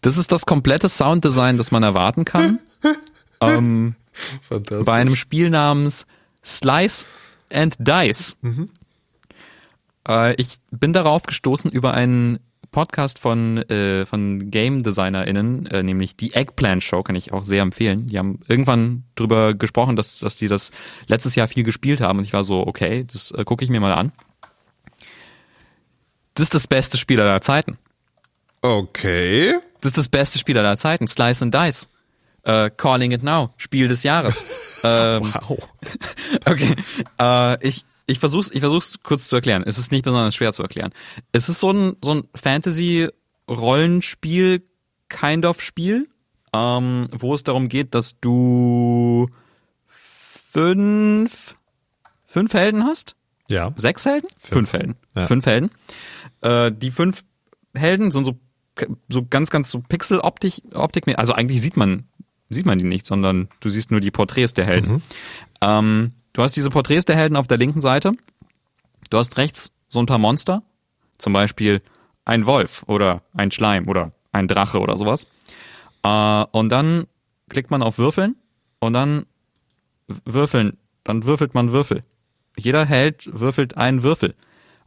Das ist das komplette Sounddesign, das man erwarten kann. ähm, bei einem Spiel namens Slice and Dice. Mhm. Äh, ich bin darauf gestoßen über einen Podcast von, äh, von Game DesignerInnen, äh, nämlich die Eggplant Show, kann ich auch sehr empfehlen. Die haben irgendwann drüber gesprochen, dass, dass die das letztes Jahr viel gespielt haben und ich war so, okay, das äh, gucke ich mir mal an. Das ist das beste Spiel aller Zeiten. Okay. Das ist das beste Spiel aller Zeiten. Slice and Dice. Uh, Calling It Now, Spiel des Jahres. ähm, wow. Okay, äh, ich, ich versuch's, ich versuch's kurz zu erklären. Es ist nicht besonders schwer zu erklären. Es ist so ein, so ein Fantasy-Rollenspiel, kind of Spiel, ähm, wo es darum geht, dass du fünf, fünf Helden hast? Ja. Sechs Helden? Fünf, fünf Helden. Ja. Fünf Helden. Äh, die fünf Helden sind so, so ganz, ganz so Pixel-Optik, Optik, also eigentlich sieht man, sieht man die nicht, sondern du siehst nur die Porträts der Helden. Mhm. Ähm, Du hast diese Porträts der Helden auf der linken Seite. Du hast rechts so ein paar Monster. Zum Beispiel ein Wolf oder ein Schleim oder ein Drache oder sowas. Äh, und dann klickt man auf Würfeln und dann würfeln, dann würfelt man Würfel. Jeder Held würfelt einen Würfel.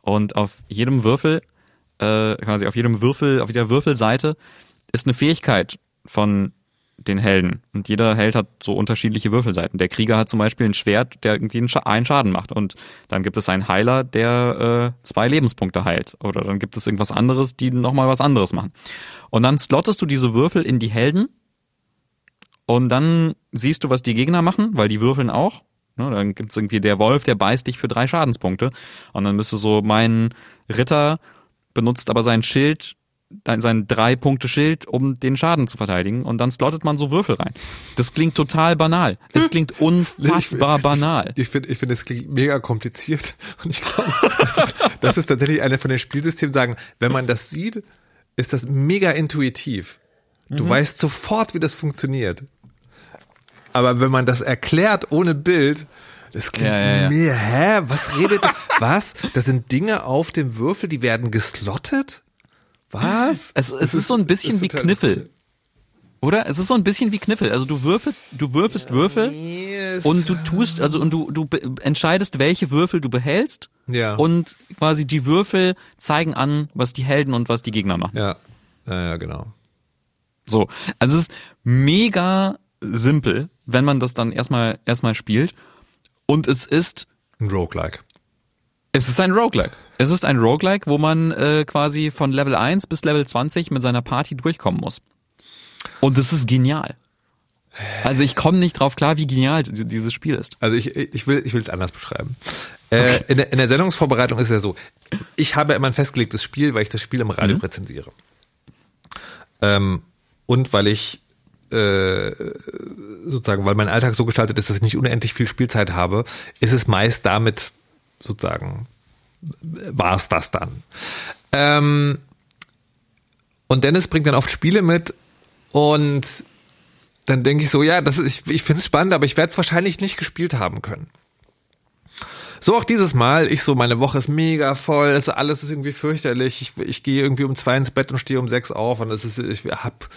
Und auf jedem Würfel äh, quasi auf jedem Würfel, auf jeder Würfelseite ist eine Fähigkeit von den Helden. Und jeder Held hat so unterschiedliche Würfelseiten. Der Krieger hat zum Beispiel ein Schwert, der irgendwie einen Schaden macht. Und dann gibt es einen Heiler, der äh, zwei Lebenspunkte heilt. Oder dann gibt es irgendwas anderes, die nochmal was anderes machen. Und dann slottest du diese Würfel in die Helden. Und dann siehst du, was die Gegner machen, weil die würfeln auch. Ne, dann gibt's irgendwie der Wolf, der beißt dich für drei Schadenspunkte. Und dann bist du so, mein Ritter benutzt aber sein Schild sein drei Punkte Schild, um den Schaden zu verteidigen und dann slottet man so Würfel rein. Das klingt total banal. Es klingt unfassbar ich, banal. Ich, ich finde, ich finde, es klingt mega kompliziert und ich glaube, das ist, das ist tatsächlich einer von den Spielsystemen, sagen, wenn man das sieht, ist das mega intuitiv. Du mhm. weißt sofort, wie das funktioniert. Aber wenn man das erklärt ohne Bild, das klingt ja, ja, ja. mir, hä? Was redet, was? Das sind Dinge auf dem Würfel, die werden geslottet? Was? Es, es ist so ein bisschen wie Kniffel. Oder? Es ist so ein bisschen wie Kniffel. Also du würfelst, du würfelst Würfel yes. und du tust, also und du, du entscheidest, welche Würfel du behältst. Ja. Und quasi die Würfel zeigen an, was die Helden und was die Gegner machen. Ja. Ja, ja, genau. So. Also es ist mega simpel, wenn man das dann erstmal, erstmal spielt. Und es ist ein Roguelike. Es ist ein Roguelike. Es ist ein Roguelike, wo man äh, quasi von Level 1 bis Level 20 mit seiner Party durchkommen muss. Und das ist genial. Also ich komme nicht drauf klar, wie genial dieses Spiel ist. Also ich, ich will ich will es anders beschreiben. Äh, okay. In, der, in der Sendungsvorbereitung ist es ja so, ich habe immer ein festgelegtes Spiel, weil ich das Spiel im Radio mhm. rezensiere. Ähm, und weil ich äh, sozusagen, weil mein Alltag so gestaltet ist, dass ich nicht unendlich viel Spielzeit habe, ist es meist damit sozusagen war es das dann. Ähm, und Dennis bringt dann oft Spiele mit und dann denke ich so, ja, das ist, ich, ich finde es spannend, aber ich werde es wahrscheinlich nicht gespielt haben können. So auch dieses Mal, ich so, meine Woche ist mega voll, also alles ist irgendwie fürchterlich. Ich, ich gehe irgendwie um zwei ins Bett und stehe um sechs auf und es ist, ich hab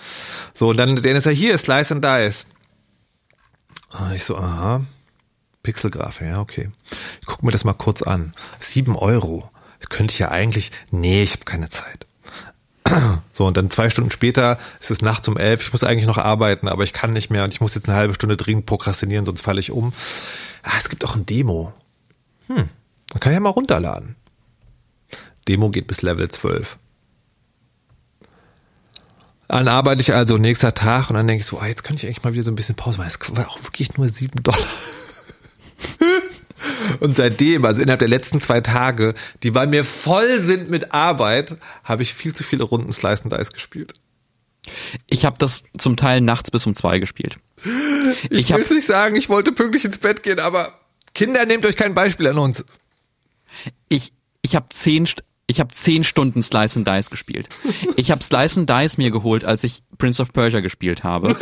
so, und dann Dennis sagt, hier, Slice and Dice. Und ich so, aha. Pixelgrafik, ja, okay. Ich gucke mir das mal kurz an. Sieben Euro. könnte ich ja eigentlich. Nee, ich habe keine Zeit. So, und dann zwei Stunden später ist es nachts um elf. Ich muss eigentlich noch arbeiten, aber ich kann nicht mehr und ich muss jetzt eine halbe Stunde dringend prokrastinieren, sonst falle ich um. Ah, es gibt auch ein Demo. Hm, dann kann ich ja mal runterladen. Demo geht bis Level 12. Dann arbeite ich also nächster Tag und dann denke ich so, ah, jetzt könnte ich eigentlich mal wieder so ein bisschen Pause machen. Es war auch wirklich nur sieben Dollar. Und seitdem, also innerhalb der letzten zwei Tage, die bei mir voll sind mit Arbeit, habe ich viel zu viele Runden Slice and Dice gespielt. Ich habe das zum Teil nachts bis um zwei gespielt. Ich, ich will nicht sagen, ich wollte pünktlich ins Bett gehen, aber Kinder, nehmt euch kein Beispiel an uns. Ich, ich habe zehn, ich habe zehn Stunden Slice and Dice gespielt. Ich habe Slice and Dice mir geholt, als ich Prince of Persia gespielt habe.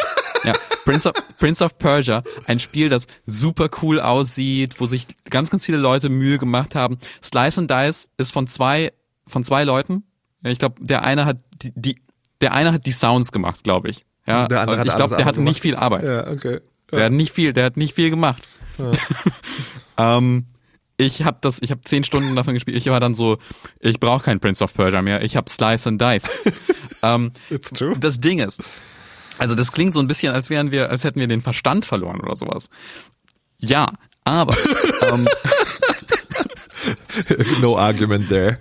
Ja, Prince of, Prince of Persia, ein Spiel, das super cool aussieht, wo sich ganz, ganz viele Leute Mühe gemacht haben. Slice and Dice ist von zwei, von zwei Leuten. Ich glaube, der eine hat die, die, der eine hat die Sounds gemacht, glaube ich. Ja, der andere hat ich glaube, der hatte nicht viel Arbeit. Ja, okay. Ja. Der hat nicht viel, der hat nicht viel gemacht. Ja. ähm, ich habe das, ich habe zehn Stunden davon gespielt. Ich war dann so, ich brauche kein Prince of Persia mehr. Ich habe Slice and Dice. ähm, It's true. Das Ding ist, also das klingt so ein bisschen, als wären wir, als hätten wir den Verstand verloren oder sowas. Ja, aber. ähm, no argument there.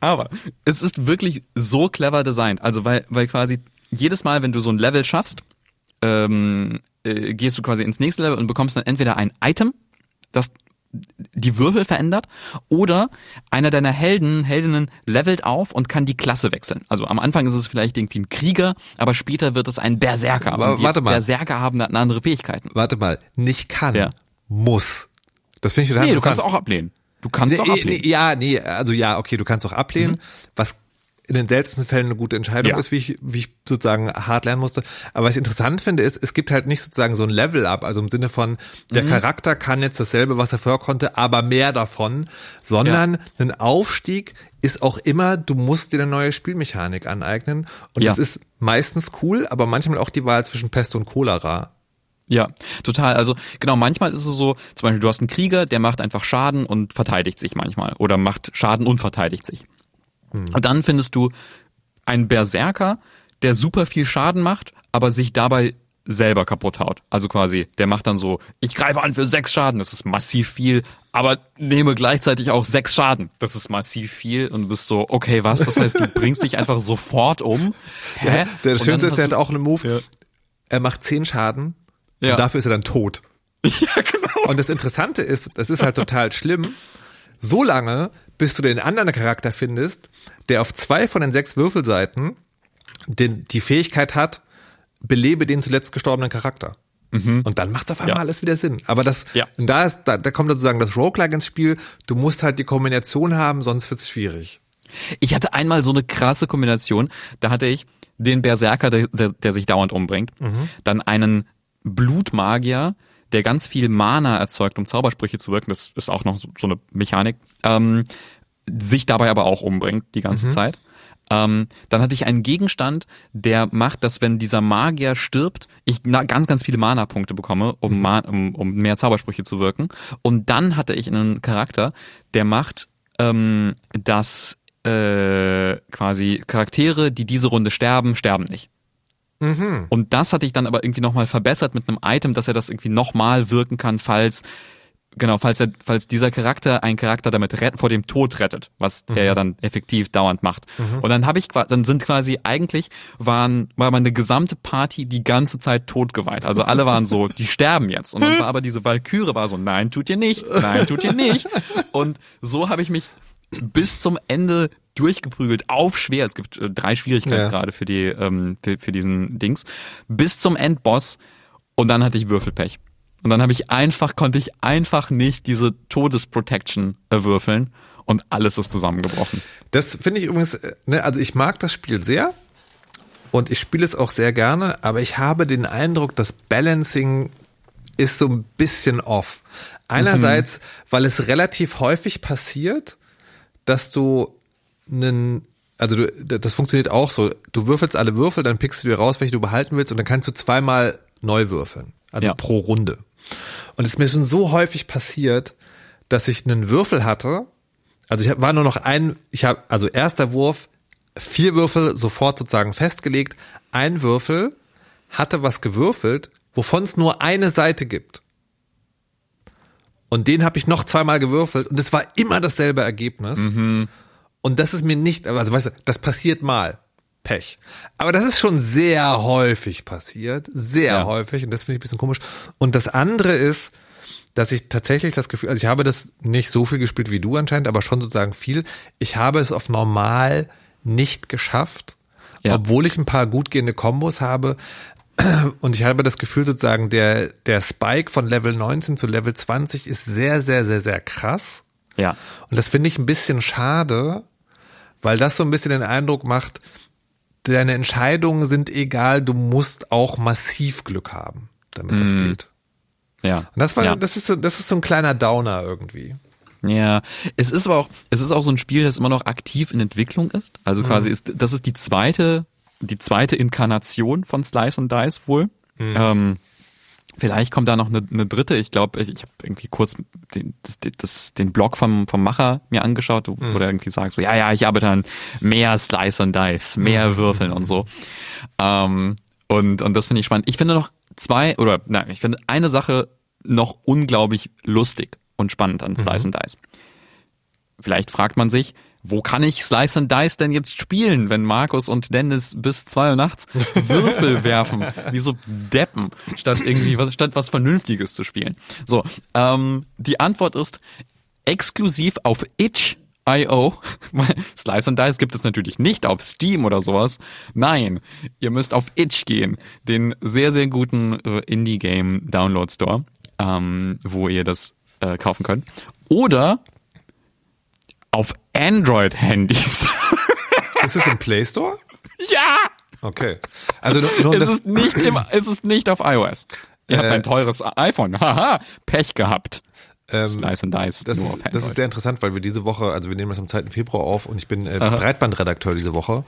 Aber es ist wirklich so clever designt. Also weil, weil quasi jedes Mal, wenn du so ein Level schaffst, ähm, äh, gehst du quasi ins nächste Level und bekommst dann entweder ein Item, das die Würfel verändert oder einer deiner Helden, Heldinnen levelt auf und kann die Klasse wechseln. Also am Anfang ist es vielleicht irgendwie ein Krieger, aber später wird es ein Berserker. Aber warte mal. Berserker haben dann andere Fähigkeiten. Warte mal, nicht kann, ja. muss. Das finde ich total Nee, du kannst auch ablehnen. Du kannst nee, auch ablehnen. Nee, ja, nee, also ja, okay, du kannst auch ablehnen. Mhm. Was in den seltensten Fällen eine gute Entscheidung ja. ist, wie ich, wie ich sozusagen hart lernen musste. Aber was ich interessant finde, ist, es gibt halt nicht sozusagen so ein Level-Up, also im Sinne von, der mhm. Charakter kann jetzt dasselbe, was er vorher konnte, aber mehr davon, sondern ja. ein Aufstieg ist auch immer, du musst dir eine neue Spielmechanik aneignen. Und ja. das ist meistens cool, aber manchmal auch die Wahl zwischen Pest und Cholera. Ja, total. Also genau, manchmal ist es so, zum Beispiel du hast einen Krieger, der macht einfach Schaden und verteidigt sich manchmal oder macht Schaden und verteidigt sich. Hm. Und dann findest du einen Berserker, der super viel Schaden macht, aber sich dabei selber kaputt haut. Also quasi, der macht dann so, ich greife an für sechs Schaden, das ist massiv viel, aber nehme gleichzeitig auch sechs Schaden. Das ist massiv viel und du bist so, okay, was? Das heißt, du bringst dich einfach sofort um. Der, der Schönste ist, der hat auch einen Move. Ja. Er macht zehn Schaden ja. und dafür ist er dann tot. Ja, genau. Und das Interessante ist, das ist halt total schlimm, so lange, bis du den anderen Charakter findest, der auf zwei von den sechs Würfelseiten den, die Fähigkeit hat, belebe den zuletzt gestorbenen Charakter. Mhm. Und dann macht es auf einmal ja. alles wieder Sinn. Aber das, ja. und da ist, da, da kommt sozusagen das Roguelike ins Spiel. Du musst halt die Kombination haben, sonst wird's schwierig. Ich hatte einmal so eine krasse Kombination. Da hatte ich den Berserker, der, der, der sich dauernd umbringt, mhm. dann einen Blutmagier, der ganz viel Mana erzeugt, um Zaubersprüche zu wirken. Das ist auch noch so, so eine Mechanik. Ähm, sich dabei aber auch umbringt die ganze mhm. Zeit. Ähm, dann hatte ich einen Gegenstand, der macht, dass wenn dieser Magier stirbt, ich ganz, ganz viele Mana-Punkte bekomme, um, mhm. um, um mehr Zaubersprüche zu wirken. Und dann hatte ich einen Charakter, der macht, ähm, dass äh, quasi Charaktere, die diese Runde sterben, sterben nicht. Mhm. Und das hatte ich dann aber irgendwie nochmal verbessert mit einem Item, dass er das irgendwie nochmal wirken kann, falls genau, falls er, falls dieser Charakter einen Charakter damit rett, vor dem Tod rettet, was mhm. er ja dann effektiv dauernd macht. Mhm. Und dann habe ich, dann sind quasi eigentlich waren war meine gesamte Party die ganze Zeit totgeweiht. Also alle waren so, die sterben jetzt. Und dann war aber diese Valkyrie war so, nein, tut ihr nicht, nein, tut ihr nicht. Und so habe ich mich bis zum Ende durchgeprügelt auf schwer. Es gibt äh, drei Schwierigkeitsgrade ja. für die ähm, für, für diesen Dings bis zum Endboss und dann hatte ich Würfelpech. Und dann habe ich einfach, konnte ich einfach nicht diese Todesprotection erwürfeln und alles ist zusammengebrochen. Das finde ich übrigens, äh, ne, also ich mag das Spiel sehr und ich spiele es auch sehr gerne, aber ich habe den Eindruck, das Balancing ist so ein bisschen off. Einerseits, mhm. weil es relativ häufig passiert, dass du einen also du, das funktioniert auch so. Du würfelst alle Würfel, dann pickst du dir raus, welche du behalten willst und dann kannst du zweimal neu würfeln. Also ja. pro Runde. Und es ist mir schon so häufig passiert, dass ich einen Würfel hatte. Also ich war nur noch ein, ich habe, also erster Wurf, vier Würfel sofort sozusagen festgelegt. Ein Würfel hatte was gewürfelt, wovon es nur eine Seite gibt. Und den habe ich noch zweimal gewürfelt und es war immer dasselbe Ergebnis. Mhm. Und das ist mir nicht, also weißt du, das passiert mal. Pech. Aber das ist schon sehr häufig passiert, sehr ja. häufig und das finde ich ein bisschen komisch. Und das andere ist, dass ich tatsächlich das Gefühl, also ich habe das nicht so viel gespielt wie du anscheinend, aber schon sozusagen viel. Ich habe es auf normal nicht geschafft, ja. obwohl ich ein paar gut gehende Kombos habe. Und ich habe das Gefühl sozusagen, der, der Spike von Level 19 zu Level 20 ist sehr, sehr, sehr, sehr krass. Ja. Und das finde ich ein bisschen schade, weil das so ein bisschen den Eindruck macht, deine Entscheidungen sind egal, du musst auch massiv Glück haben, damit das mhm. geht. Ja. Und das war, ja. das ist so, das ist so ein kleiner Downer irgendwie. Ja, es ist aber auch, es ist auch so ein Spiel, das immer noch aktiv in Entwicklung ist. Also mhm. quasi ist, das ist die zweite, die zweite Inkarnation von Slice and Dice wohl. Mhm. Ähm, Vielleicht kommt da noch eine, eine dritte. Ich glaube, ich, ich habe irgendwie kurz den, das, das, den Blog vom, vom Macher mir angeschaut, wo mhm. der irgendwie sagt, so, ja, ja, ich arbeite an mehr Slice and Dice, mehr mhm. Würfeln und so. Ähm, und, und das finde ich spannend. Ich finde noch zwei, oder nein, ich finde eine Sache noch unglaublich lustig und spannend an Slice mhm. and Dice. Vielleicht fragt man sich, wo kann ich Slice and Dice denn jetzt spielen, wenn Markus und Dennis bis zwei Uhr nachts Würfel werfen, wie so Deppen, statt irgendwie was, statt was Vernünftiges zu spielen? So, ähm, die Antwort ist exklusiv auf itch.io. Slice and Dice gibt es natürlich nicht auf Steam oder sowas. Nein, ihr müsst auf Itch gehen, den sehr, sehr guten äh, Indie-Game Download Store, ähm, wo ihr das äh, kaufen könnt. Oder auf Android-Handys. Ist es im Play Store? Ja! Okay. Also nur, nur es, ist nicht im, es ist nicht auf iOS. Ihr äh, habt ein teures iPhone. Haha, Pech gehabt. Ähm, Slice and Dice. Das, ist, das ist sehr interessant, weil wir diese Woche, also wir nehmen das am 2. Februar auf und ich bin äh, Breitbandredakteur diese Woche.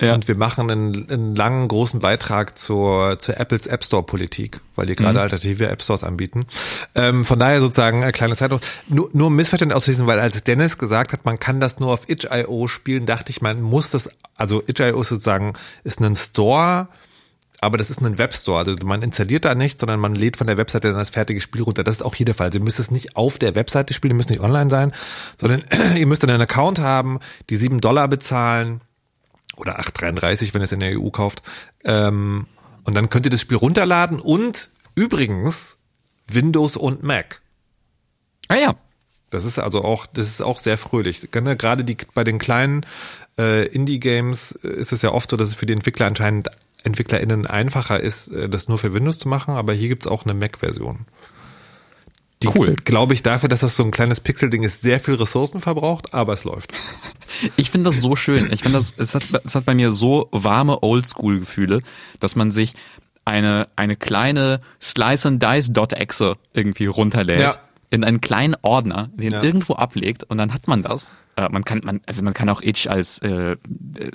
Ja. Und wir machen einen, einen langen, großen Beitrag zur, zur Apples App Store Politik, weil die gerade mhm. alternative App Stores anbieten. Ähm, von daher sozusagen eine kleine Zeitung. Nur, nur um Missverständnis auszuschließen, weil als Dennis gesagt hat, man kann das nur auf itch.io spielen, dachte ich, man muss das, also itch.io ist sozusagen, ist ein Store, aber das ist ein Webstore. Also man installiert da nicht, sondern man lädt von der Webseite dann das fertige Spiel runter. Das ist auch hier der Fall. Also ihr müsst es nicht auf der Webseite spielen, ihr müsst nicht online sein, sondern ihr müsst dann einen Account haben, die sieben Dollar bezahlen oder 8,33, wenn ihr es in der EU kauft. Ähm, und dann könnt ihr das Spiel runterladen und übrigens Windows und Mac. Ah ja. Das ist also auch, das ist auch sehr fröhlich. Gerade die bei den kleinen äh, Indie-Games ist es ja oft so, dass es für die Entwickler anscheinend EntwicklerInnen einfacher ist, äh, das nur für Windows zu machen, aber hier gibt's auch eine Mac-Version. Die, cool. glaube ich, dafür, dass das so ein kleines Pixel-Ding ist, sehr viel Ressourcen verbraucht, aber es läuft. Ich finde das so schön. Ich finde das, es hat, es hat bei mir so warme Oldschool-Gefühle, dass man sich eine, eine kleine Slice and Dice Dot-Exe irgendwie runterlädt. Ja. In einen kleinen Ordner, den ja. irgendwo ablegt und dann hat man das äh, man kann, man, also man kann auch Itch als äh,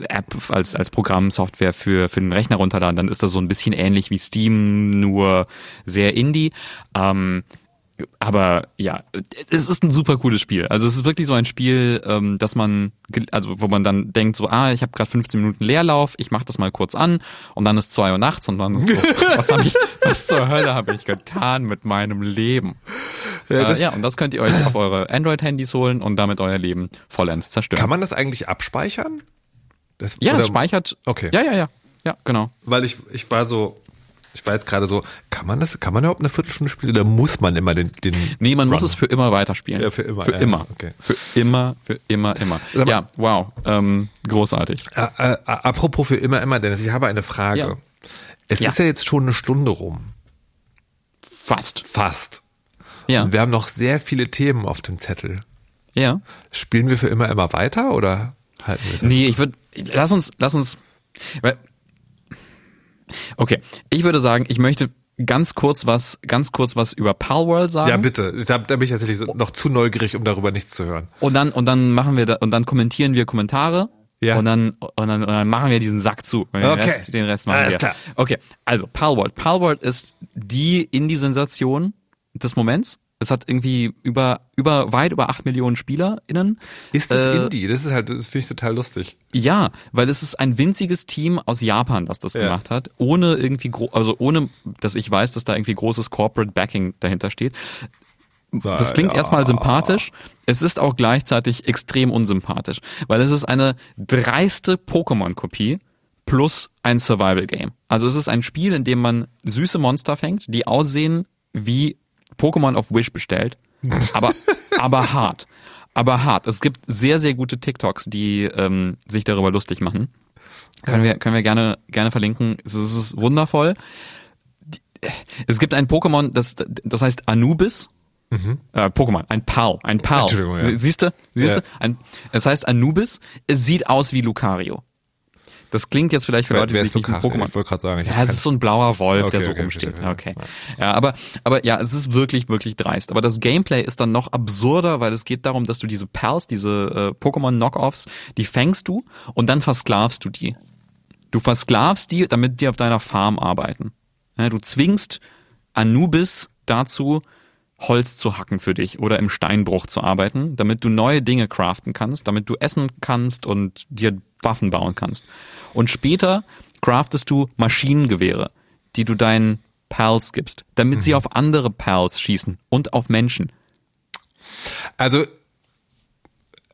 App, als, als Programmsoftware für, für den Rechner runterladen. Dann ist das so ein bisschen ähnlich wie Steam, nur sehr indie. Ähm, aber ja, es ist ein super cooles Spiel. Also es ist wirklich so ein Spiel, ähm, dass man, also wo man dann denkt so, ah, ich habe gerade 15 Minuten Leerlauf, ich mache das mal kurz an und dann ist zwei Uhr nachts und dann ist so, was habe ich, was zur Hölle habe ich getan mit meinem Leben? Ja, äh, ja, und das könnt ihr euch auf eure Android-Handys holen und damit euer Leben vollends zerstören. Kann man das eigentlich abspeichern? Das, ja, es speichert. Okay. Ja, ja, ja. Ja, genau. Weil ich, ich war so, ich war jetzt gerade so, kann man das, kann man überhaupt eine Viertelstunde spielen oder muss man immer den, den Nee, man Run? muss es für immer weiterspielen. Ja, für immer. Für ja, immer. Okay. Für immer, für immer, immer. Ja, wow, ähm, großartig. Äh, äh, apropos für immer, immer, Dennis, ich habe eine Frage. Ja. Es ja. ist ja jetzt schon eine Stunde rum. Fast. Fast. Ja. Und wir haben noch sehr viele Themen auf dem Zettel. Ja. Spielen wir für immer immer weiter oder halten wir es? Nee, ich würde, lass uns, lass uns, weil Okay, ich würde sagen, ich möchte ganz kurz was, ganz kurz was über Palworld sagen. Ja, bitte. Da, da bin ich tatsächlich noch zu neugierig, um darüber nichts zu hören. Und dann, und dann machen wir da, und dann kommentieren wir Kommentare. Ja. Und dann, und dann, und dann machen wir diesen Sack zu. Den, okay. Rest, den Rest machen Alles wir. Klar. Okay, also Palworld. Palworld ist die Indie-Sensation des Moments. Es hat irgendwie über, über, weit über acht Millionen SpielerInnen. Ist das äh, Indie? Das ist halt, das finde ich total lustig. Ja, weil es ist ein winziges Team aus Japan, das das ja. gemacht hat. Ohne irgendwie, also ohne, dass ich weiß, dass da irgendwie großes Corporate Backing dahinter steht. Das klingt erstmal sympathisch. Es ist auch gleichzeitig extrem unsympathisch, weil es ist eine dreiste Pokémon-Kopie plus ein Survival-Game. Also es ist ein Spiel, in dem man süße Monster fängt, die aussehen wie Pokémon auf Wish bestellt, aber, aber hart. Aber hart. Es gibt sehr, sehr gute TikToks, die ähm, sich darüber lustig machen. Können wir, können wir gerne, gerne verlinken. Es ist, es ist wundervoll. Es gibt ein Pokémon, das, das heißt Anubis. Mhm. Äh, Pokémon, ein Pal, ein Pal. Ja. Siehst du? Siehst ja. du? Ein, es heißt Anubis. Es sieht aus wie Lucario. Das klingt jetzt vielleicht für Leute, die sich nicht mit Pokémon. Ich wollte gerade sagen. Ja, es ist so ein blauer Wolf, okay, der so okay, rumsteht. Verstehe, okay. Ja, aber, aber ja, es ist wirklich, wirklich dreist. Aber das Gameplay ist dann noch absurder, weil es geht darum, dass du diese Pals, diese äh, Pokémon-Knockoffs, die fängst du und dann versklavst du die. Du versklavst die, damit die auf deiner Farm arbeiten. Ja, du zwingst Anubis dazu, Holz zu hacken für dich oder im Steinbruch zu arbeiten, damit du neue Dinge craften kannst, damit du essen kannst und dir Waffen bauen kannst. Und später craftest du Maschinengewehre, die du deinen Pals gibst, damit mhm. sie auf andere Pals schießen und auf Menschen. Also,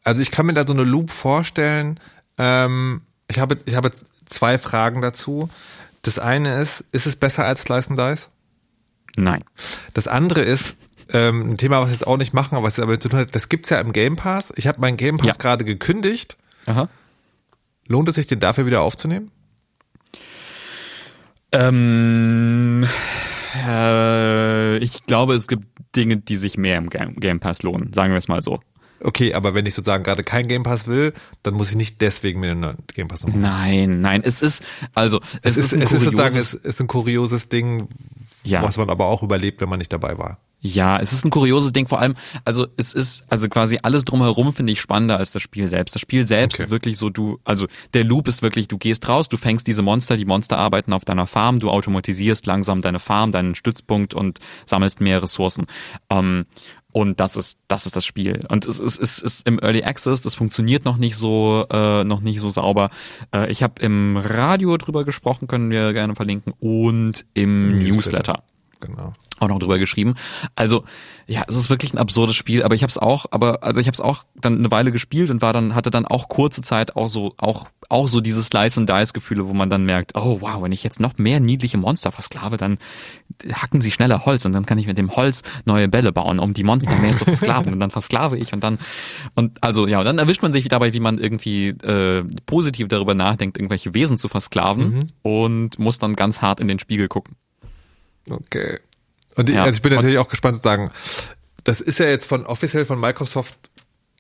also ich kann mir da so eine Loop vorstellen. Ähm, ich habe, ich habe zwei Fragen dazu. Das eine ist, ist es besser als Slice and Dice? Nein. Das andere ist, ähm, ein Thema, was wir jetzt auch nicht machen, aber was aber zu tun hat, das gibt's ja im Game Pass. Ich habe meinen Game Pass ja. gerade gekündigt. Aha. Lohnt es sich, den dafür wieder aufzunehmen? Ähm, äh, ich glaube, es gibt Dinge, die sich mehr im Game Pass lohnen, sagen wir es mal so. Okay, aber wenn ich sozusagen gerade kein Game Pass will, dann muss ich nicht deswegen mir einen Game Pass holen. Nein, nein, es ist also es, es ist, ist es ist sozusagen es ist ein kurioses Ding, ja. was man aber auch überlebt, wenn man nicht dabei war. Ja, es ist ein kurioses Ding, vor allem, also es ist, also quasi alles drumherum finde ich spannender als das Spiel selbst. Das Spiel selbst okay. ist wirklich so, du, also der Loop ist wirklich, du gehst raus, du fängst diese Monster, die Monster arbeiten auf deiner Farm, du automatisierst langsam deine Farm, deinen Stützpunkt und sammelst mehr Ressourcen. Ähm, und das ist, das ist das Spiel. Und es ist, es ist im Early Access, das funktioniert noch nicht so, äh, noch nicht so sauber. Äh, ich habe im Radio drüber gesprochen, können wir gerne verlinken, und im Newsletter. Newsletter. Genau auch noch drüber geschrieben. Also ja, es ist wirklich ein absurdes Spiel, aber ich habe es auch, aber also ich habe es auch dann eine Weile gespielt und war dann hatte dann auch kurze Zeit auch so auch auch so diese Slice and Dice Gefühle, wo man dann merkt, oh wow, wenn ich jetzt noch mehr niedliche Monster versklave, dann hacken sie schneller Holz und dann kann ich mit dem Holz neue Bälle bauen, um die Monster mehr zu versklaven und dann versklave ich und dann und also ja, und dann erwischt man sich dabei, wie man irgendwie äh, positiv darüber nachdenkt, irgendwelche Wesen zu versklaven mhm. und muss dann ganz hart in den Spiegel gucken. Okay. Und ich, ja. also ich bin natürlich auch gespannt zu sagen, das ist ja jetzt von offiziell von Microsoft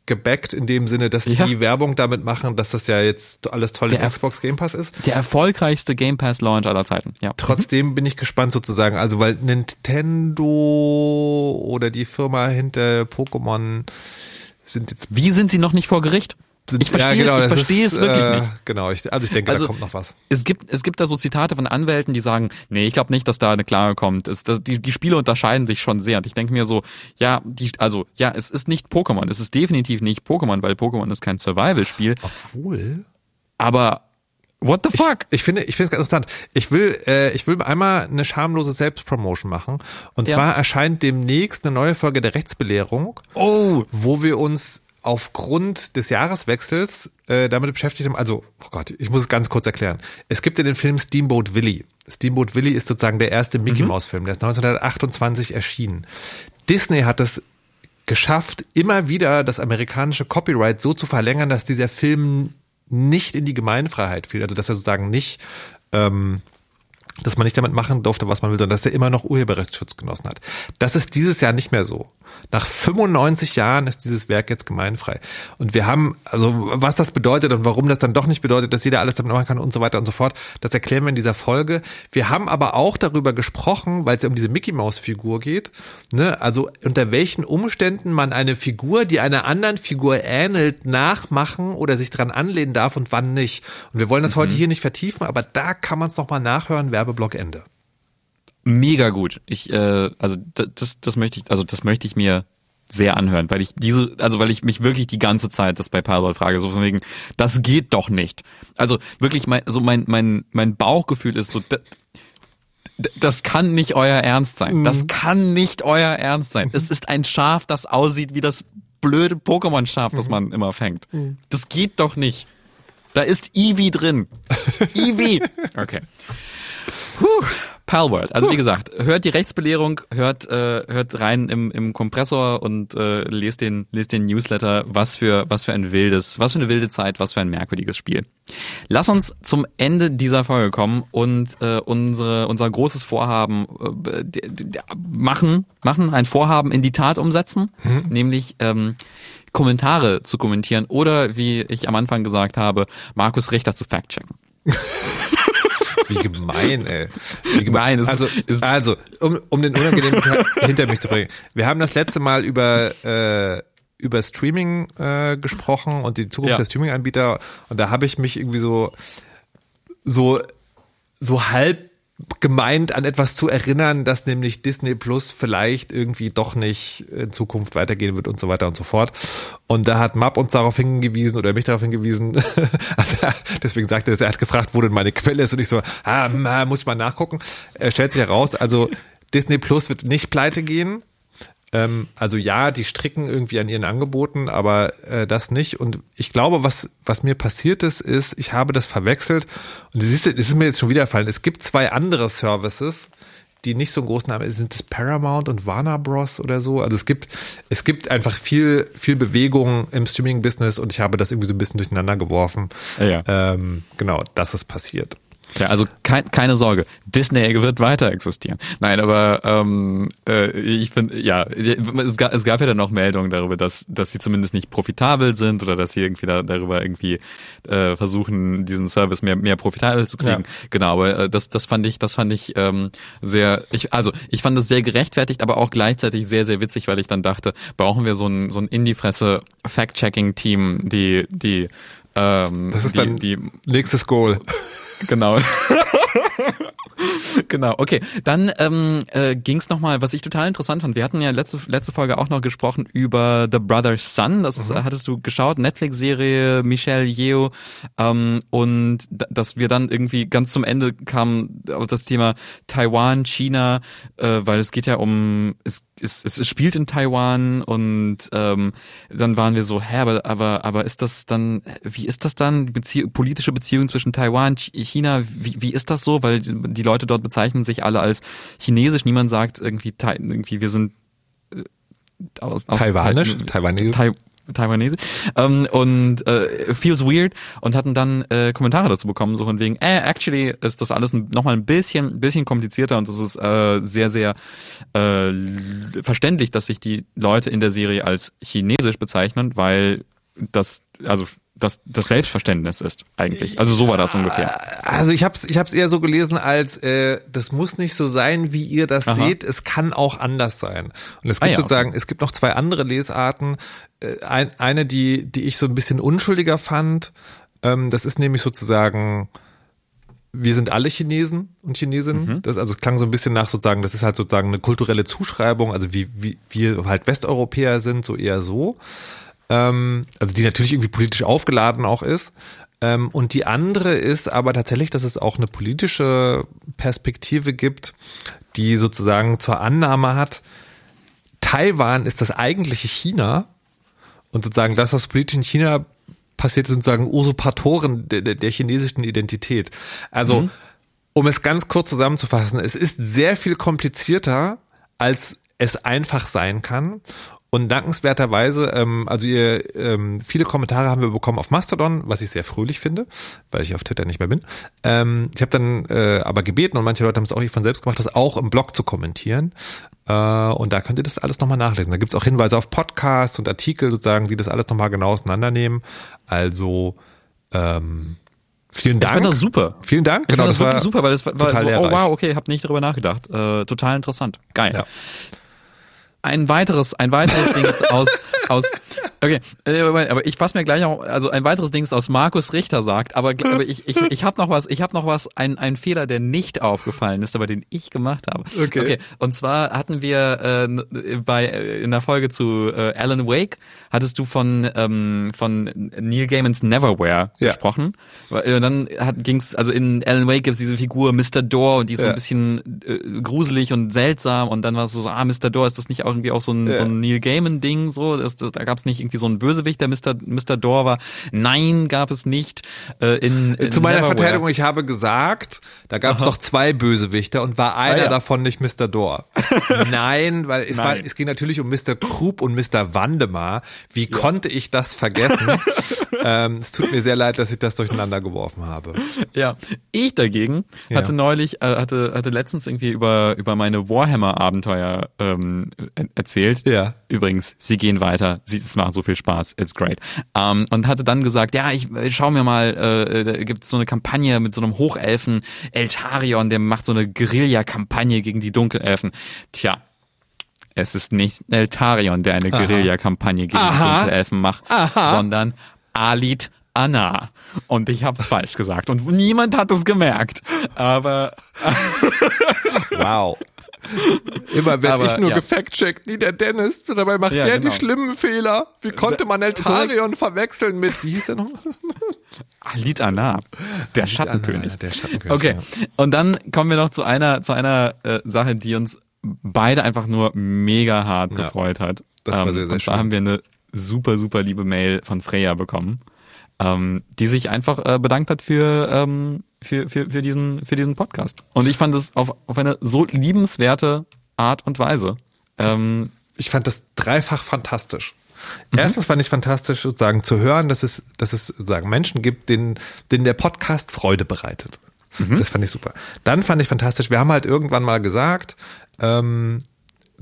gebackt in dem Sinne, dass ja. die Werbung damit machen, dass das ja jetzt alles toll der im Xbox Game Pass ist. Der erfolgreichste Game Pass Launch aller Zeiten. Ja. Trotzdem mhm. bin ich gespannt sozusagen, also weil Nintendo oder die Firma hinter Pokémon sind jetzt. Wie sind sie noch nicht vor Gericht? Sind, ich verstehe ja, genau, es, ich verstehe ist, es wirklich äh, nicht. Genau, ich, also ich denke, also, da kommt noch was. Es gibt, es gibt da so Zitate von Anwälten, die sagen, nee, ich glaube nicht, dass da eine Klage kommt. Es, das, die, die Spiele unterscheiden sich schon sehr. Und ich denke mir so, ja, die, also ja, es ist nicht Pokémon. Es ist definitiv nicht Pokémon, weil Pokémon ist kein Survival-Spiel. Obwohl. Aber What the fuck? Ich, ich finde, ich finde es ganz interessant. Ich will, äh, ich will einmal eine schamlose Selbstpromotion machen. Und ja. zwar erscheint demnächst eine neue Folge der Rechtsbelehrung. Oh, wo wir uns aufgrund des Jahreswechsels äh, damit beschäftigt haben, also, oh Gott, ich muss es ganz kurz erklären. Es gibt ja den Film Steamboat Willie. Steamboat Willie ist sozusagen der erste Mickey mhm. Mouse Film, der ist 1928 erschienen. Disney hat es geschafft, immer wieder das amerikanische Copyright so zu verlängern, dass dieser Film nicht in die Gemeinfreiheit fiel, also dass er sozusagen nicht ähm, dass man nicht damit machen durfte, was man will, sondern dass er immer noch Urheberrechtsschutz genossen hat. Das ist dieses Jahr nicht mehr so. Nach 95 Jahren ist dieses Werk jetzt gemeinfrei. Und wir haben, also was das bedeutet und warum das dann doch nicht bedeutet, dass jeder alles damit machen kann und so weiter und so fort, das erklären wir in dieser Folge. Wir haben aber auch darüber gesprochen, weil es ja um diese Mickey Maus Figur geht, ne, also unter welchen Umständen man eine Figur, die einer anderen Figur ähnelt, nachmachen oder sich dran anlehnen darf und wann nicht. Und wir wollen das mhm. heute hier nicht vertiefen, aber da kann man es nochmal nachhören, Werbeblock Ende mega gut. Ich, äh, also das, das möchte ich, also das möchte ich mir sehr anhören, weil ich diese, also weil ich mich wirklich die ganze Zeit das bei Powerball frage, so von wegen, das geht doch nicht. Also wirklich mein, so mein, mein, mein Bauchgefühl ist so, das, das kann nicht euer Ernst sein. Das mhm. kann nicht euer Ernst sein. Es ist ein Schaf, das aussieht wie das blöde Pokémon-Schaf, das mhm. man immer fängt. Mhm. Das geht doch nicht. Da ist Eevee drin. Eevee. Okay. Puh. Palworld. Also wie gesagt, hört die Rechtsbelehrung, hört äh, hört rein im, im Kompressor und äh, lest den lest den Newsletter. Was für was für ein wildes, was für eine wilde Zeit, was für ein merkwürdiges Spiel. Lass uns zum Ende dieser Folge kommen und äh, unsere unser großes Vorhaben äh, machen machen ein Vorhaben in die Tat umsetzen, mhm. nämlich ähm, Kommentare zu kommentieren oder wie ich am Anfang gesagt habe, Markus Richter zu fact-checken. Wie gemein, ey. Wie gemein. Also, also um, um den unangenehmen Teil hinter mich zu bringen. Wir haben das letzte Mal über äh, über Streaming äh, gesprochen und die Zukunft ja. der Streaming-Anbieter und da habe ich mich irgendwie so so so halb gemeint, an etwas zu erinnern, dass nämlich Disney Plus vielleicht irgendwie doch nicht in Zukunft weitergehen wird und so weiter und so fort. Und da hat Map uns darauf hingewiesen oder mich darauf hingewiesen. also deswegen sagte er, er hat gefragt, wo denn meine Quelle ist und ich so, ah, muss ich mal nachgucken. Er stellt sich heraus, also Disney Plus wird nicht pleite gehen. Ähm, also ja, die stricken irgendwie an ihren Angeboten, aber äh, das nicht. Und ich glaube, was, was mir passiert ist, ist, ich habe das verwechselt. Und das ist, das ist mir jetzt schon wieder gefallen. Es gibt zwei andere Services, die nicht so einen großen Namen sind das Paramount und Warner Bros. oder so. Also es gibt, es gibt einfach viel, viel Bewegung im Streaming-Business und ich habe das irgendwie so ein bisschen durcheinander geworfen. Ja. Ähm, genau, das ist passiert. Ja, also kein, keine Sorge, Disney wird weiter existieren. Nein, aber ähm, äh, ich finde, ja, es gab, es gab ja dann noch Meldungen darüber, dass, dass sie zumindest nicht profitabel sind oder dass sie irgendwie da, darüber irgendwie äh, versuchen, diesen Service mehr, mehr profitabel zu kriegen. Ja. Genau, aber äh, das, das fand ich, das fand ich ähm, sehr, ich, also ich fand das sehr gerechtfertigt, aber auch gleichzeitig sehr, sehr witzig, weil ich dann dachte, brauchen wir so ein, so ein Indie-Fresse Fact-Checking-Team, die, die ähm, das ist die, dann die nächstes Goal. Genau. genau, okay. Dann ähm, äh, ging es nochmal, was ich total interessant fand. Wir hatten ja letzte, letzte Folge auch noch gesprochen über The Brother's Son. Das mhm. hattest du geschaut, Netflix-Serie, Michelle Yeo. Ähm, und dass wir dann irgendwie ganz zum Ende kamen auf das Thema Taiwan, China, äh, weil es geht ja um, es, es, es spielt in Taiwan und ähm, dann waren wir so, hä, aber, aber, aber ist das dann, wie ist das dann, Bezie politische Beziehung zwischen Taiwan, China, wie, wie ist das so? Weil die Leute dort bezeichnen sich alle als chinesisch. Niemand sagt irgendwie, irgendwie wir sind äh, aus, aus Taiwanisch, Taiwanesisch. Tai Taiwanese ähm, und äh, feels weird und hatten dann äh, Kommentare dazu bekommen so von wegen äh, actually ist das alles nochmal ein bisschen bisschen komplizierter und das ist äh, sehr sehr äh, verständlich dass sich die Leute in der Serie als chinesisch bezeichnen weil das also das, das Selbstverständnis ist eigentlich. Also so war das ungefähr. Also ich habe es ich hab's eher so gelesen als, äh, das muss nicht so sein, wie ihr das Aha. seht, es kann auch anders sein. Und es ah gibt ah, ja, sozusagen, okay. es gibt noch zwei andere Lesarten. Äh, ein, eine, die, die ich so ein bisschen unschuldiger fand, ähm, das ist nämlich sozusagen, wir sind alle Chinesen und Chinesinnen. Mhm. Das, also es klang so ein bisschen nach sozusagen, das ist halt sozusagen eine kulturelle Zuschreibung, also wie, wie wir halt Westeuropäer sind, so eher so ähm, also die natürlich irgendwie politisch aufgeladen auch ist. Ähm, und die andere ist aber tatsächlich, dass es auch eine politische Perspektive gibt, die sozusagen zur Annahme hat, Taiwan ist das eigentliche China und sozusagen das, was politisch in China passiert, sind sozusagen Usurpatoren der, der, chinesischen Identität. Also, mhm. um es ganz kurz zusammenzufassen, es ist sehr viel komplizierter, als es einfach sein kann. Und dankenswerterweise, ähm, also ihr, ähm, viele Kommentare haben wir bekommen auf Mastodon, was ich sehr fröhlich finde, weil ich auf Twitter nicht mehr bin. Ähm, ich habe dann äh, aber gebeten und manche Leute haben es auch von selbst gemacht, das auch im Blog zu kommentieren. Äh, und da könnt ihr das alles nochmal nachlesen. Da gibt's auch Hinweise auf Podcasts und Artikel sozusagen, die das alles nochmal genau auseinandernehmen. Also ähm, Vielen Dank. Ich fand das super. Vielen Dank. Ich genau, das, das wirklich super, weil das war, war so, oh wow, okay, hab nicht drüber nachgedacht. Äh, total interessant. Geil. Ja ein weiteres, ein weiteres Ding aus, aus, okay, äh, aber ich passe mir gleich auch, also ein weiteres Ding ist aus Markus Richter sagt, aber, aber ich, ich, ich habe noch was, ich habe noch was, ein, ein Fehler, der nicht aufgefallen ist, aber den ich gemacht habe. Okay. okay. Und zwar hatten wir äh, bei äh, in der Folge zu äh, Alan Wake hattest du von ähm, von Neil Gaimans Neverwhere ja. gesprochen. Und äh, dann ging es, also in Alan Wake gibt es diese Figur Mr. Door und die ist ja. so ein bisschen äh, gruselig und seltsam und dann war es so, ah, Mr. Door, ist das nicht auch irgendwie auch so ein, ja. so ein Neil Gaiman-Ding, so, das, das, da gab es nicht irgendwie so einen Bösewicht, der Mr. Mr. Door war. Nein, gab es nicht. Äh, in, in Zu meiner Neverwhere. Verteidigung, ich habe gesagt, da gab es doch zwei Bösewichter und war einer ah, ja. davon nicht Mr. Door. Nein, weil es Nein. war, es ging natürlich um Mr. Krupp und Mr. Wandemar. Wie ja. konnte ich das vergessen? ähm, es tut mir sehr leid, dass ich das durcheinander geworfen habe. Ja, ich dagegen hatte neulich, äh, hatte, hatte letztens irgendwie über, über meine Warhammer-Abenteuer ähm, erzählt. Ja. Übrigens, sie gehen weiter, sie, es macht so viel Spaß, it's great. Ähm, und hatte dann gesagt, ja, ich schau mir mal, äh, da gibt's so eine Kampagne mit so einem Hochelfen Eltarion, der macht so eine Guerilla-Kampagne gegen die Dunkelelfen. Tja, es ist nicht Eltarion, der eine Guerilla-Kampagne gegen Aha. die Dunkelelfen macht, Aha. sondern Alit Anna. Und ich hab's falsch gesagt. Und niemand hat es gemerkt. Aber. wow. Immer werde ich nur ja. gefact-checkt, nie der Dennis. Dabei macht ja, der genau. die schlimmen Fehler. Wie konnte man Eltarion verwechseln mit, wie hieß er noch? Alit Anab, der Schattenkönig. Anna, der Schattenkönig. Okay. Ja. Und dann kommen wir noch zu einer, zu einer äh, Sache, die uns beide einfach nur mega hart gefreut hat. Das war sehr, ähm, sehr und schön. da haben wir eine super, super liebe Mail von Freya bekommen, ähm, die sich einfach äh, bedankt hat für, ähm, für, für, für, diesen, für diesen Podcast. Und ich fand es auf, auf eine so liebenswerte Art und Weise. Ähm, ich fand das dreifach fantastisch. Mhm. Erstens fand ich fantastisch, sozusagen zu hören, dass es, dass es sozusagen Menschen gibt, denen, denen der Podcast Freude bereitet. Mhm. Das fand ich super. Dann fand ich fantastisch, wir haben halt irgendwann mal gesagt, ähm,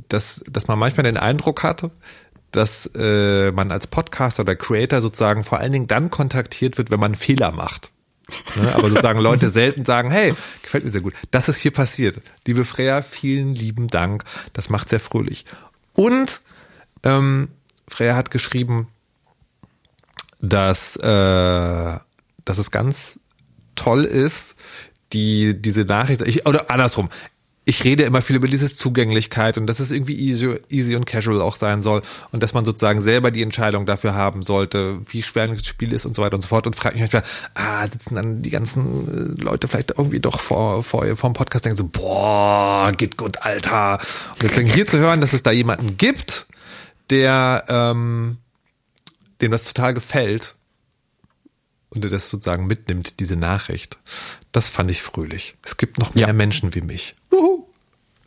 dass, dass man manchmal den Eindruck hatte, dass äh, man als Podcaster oder Creator sozusagen vor allen Dingen dann kontaktiert wird, wenn man Fehler macht. Ne? Aber sozusagen Leute selten sagen, hey, gefällt mir sehr gut. Das ist hier passiert. Liebe Freya, vielen lieben Dank. Das macht sehr fröhlich. Und ähm, Freya hat geschrieben, dass, äh, dass es ganz toll ist, die, diese Nachricht, ich, oder andersrum, ich rede immer viel über diese Zugänglichkeit und dass es irgendwie easy, easy und casual auch sein soll und dass man sozusagen selber die Entscheidung dafür haben sollte, wie schwer ein Spiel ist und so weiter und so fort und frage mich manchmal, ah, sitzen dann die ganzen äh, Leute vielleicht irgendwie doch vor, vor, vor dem Podcast denken so, boah, geht gut, Alter. Und deswegen hier zu hören, dass es da jemanden gibt, der, ähm, dem das total gefällt und der das sozusagen mitnimmt, diese Nachricht. Das fand ich fröhlich. Es gibt noch mehr ja. Menschen wie mich. Uhu.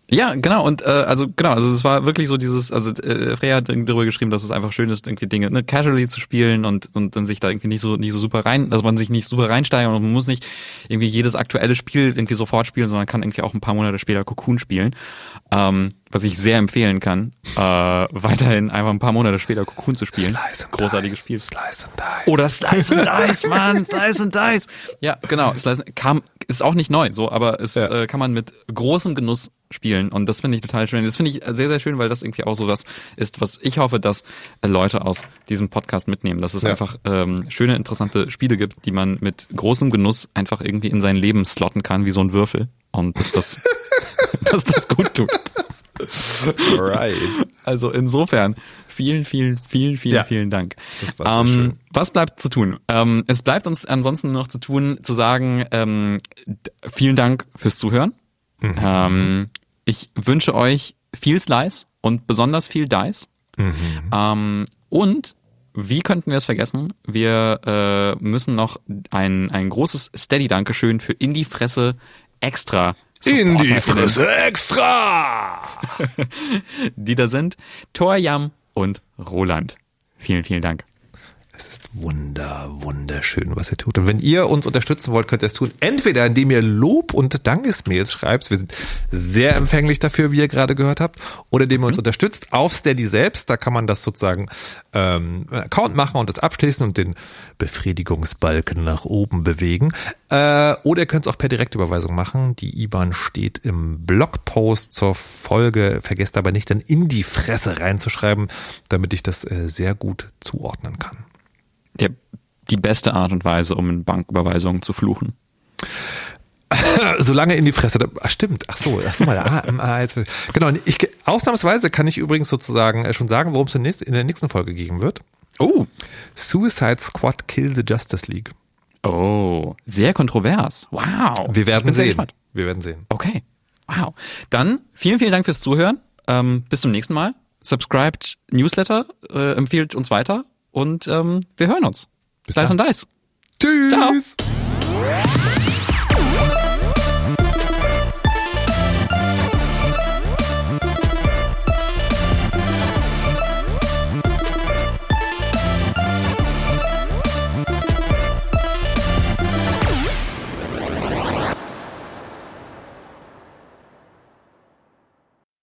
Ja, genau und äh, also genau, also es war wirklich so dieses, also äh, Freya hat darüber geschrieben, dass es einfach schön ist, irgendwie Dinge ne, casually zu spielen und und dann sich da irgendwie nicht so nicht so super rein, dass man sich nicht super reinsteigern und man muss nicht irgendwie jedes aktuelle Spiel irgendwie sofort spielen, sondern kann irgendwie auch ein paar Monate später Cocoon spielen, ähm, was ich sehr empfehlen kann, äh, weiterhin einfach ein paar Monate später Cocoon zu spielen. Slice and Großartiges. Spiel. Slice and Dice. Oder Slice and Dice, Mann, Slice and Dice. Ja, genau, Slice kam ist auch nicht neu, so, aber es ja. äh, kann man mit großem Genuss spielen und das finde ich total schön. Das finde ich sehr, sehr schön, weil das irgendwie auch so was ist, was ich hoffe, dass äh, Leute aus diesem Podcast mitnehmen, dass es ja. einfach ähm, schöne, interessante Spiele gibt, die man mit großem Genuss einfach irgendwie in sein Leben slotten kann, wie so ein Würfel und dass das, dass das gut tut. Right. Also insofern, vielen, vielen, vielen, vielen, ja. vielen Dank. Das war ähm, schön. Was bleibt zu tun? Ähm, es bleibt uns ansonsten noch zu tun, zu sagen, ähm, vielen Dank fürs Zuhören. Mhm. Ähm, ich wünsche euch viel Slice und besonders viel Dice. Mhm. Ähm, und wie könnten wir es vergessen? Wir äh, müssen noch ein, ein großes Steady-Dankeschön für In die Fresse extra in die Fresse extra! die da sind Thor Jam und Roland. Vielen, vielen Dank. Es ist wunder, wunderschön, was ihr tut. Und wenn ihr uns unterstützen wollt, könnt ihr es tun. Entweder indem ihr Lob und Dankesmails schreibt. Wir sind sehr empfänglich dafür, wie ihr gerade gehört habt. Oder indem ihr uns mhm. unterstützt auf Steady selbst. Da kann man das sozusagen ähm, Account machen und das abschließen und den Befriedigungsbalken nach oben bewegen. Äh, oder ihr könnt es auch per Direktüberweisung machen. Die IBAN steht im Blogpost zur Folge. Vergesst aber nicht, dann in die Fresse reinzuschreiben, damit ich das äh, sehr gut zuordnen kann der, die beste Art und Weise, um in Banküberweisungen zu fluchen. Solange in die Fresse. Ach, stimmt. Ach so, ach so mal. Ah, ah, jetzt, genau. Ich, ausnahmsweise kann ich übrigens sozusagen äh, schon sagen, worum es in, der nächsten Folge geben wird. Oh. Suicide Squad Kill the Justice League. Oh, sehr kontrovers. Wow. Wir werden sehen. Wir werden sehen. Okay. Wow. Dann vielen, vielen Dank fürs Zuhören. Ähm, bis zum nächsten Mal. Subscribed Newsletter, äh, empfiehlt uns weiter und ähm, wir hören uns. Bis Slice und Dice. Tschüss. Ciao.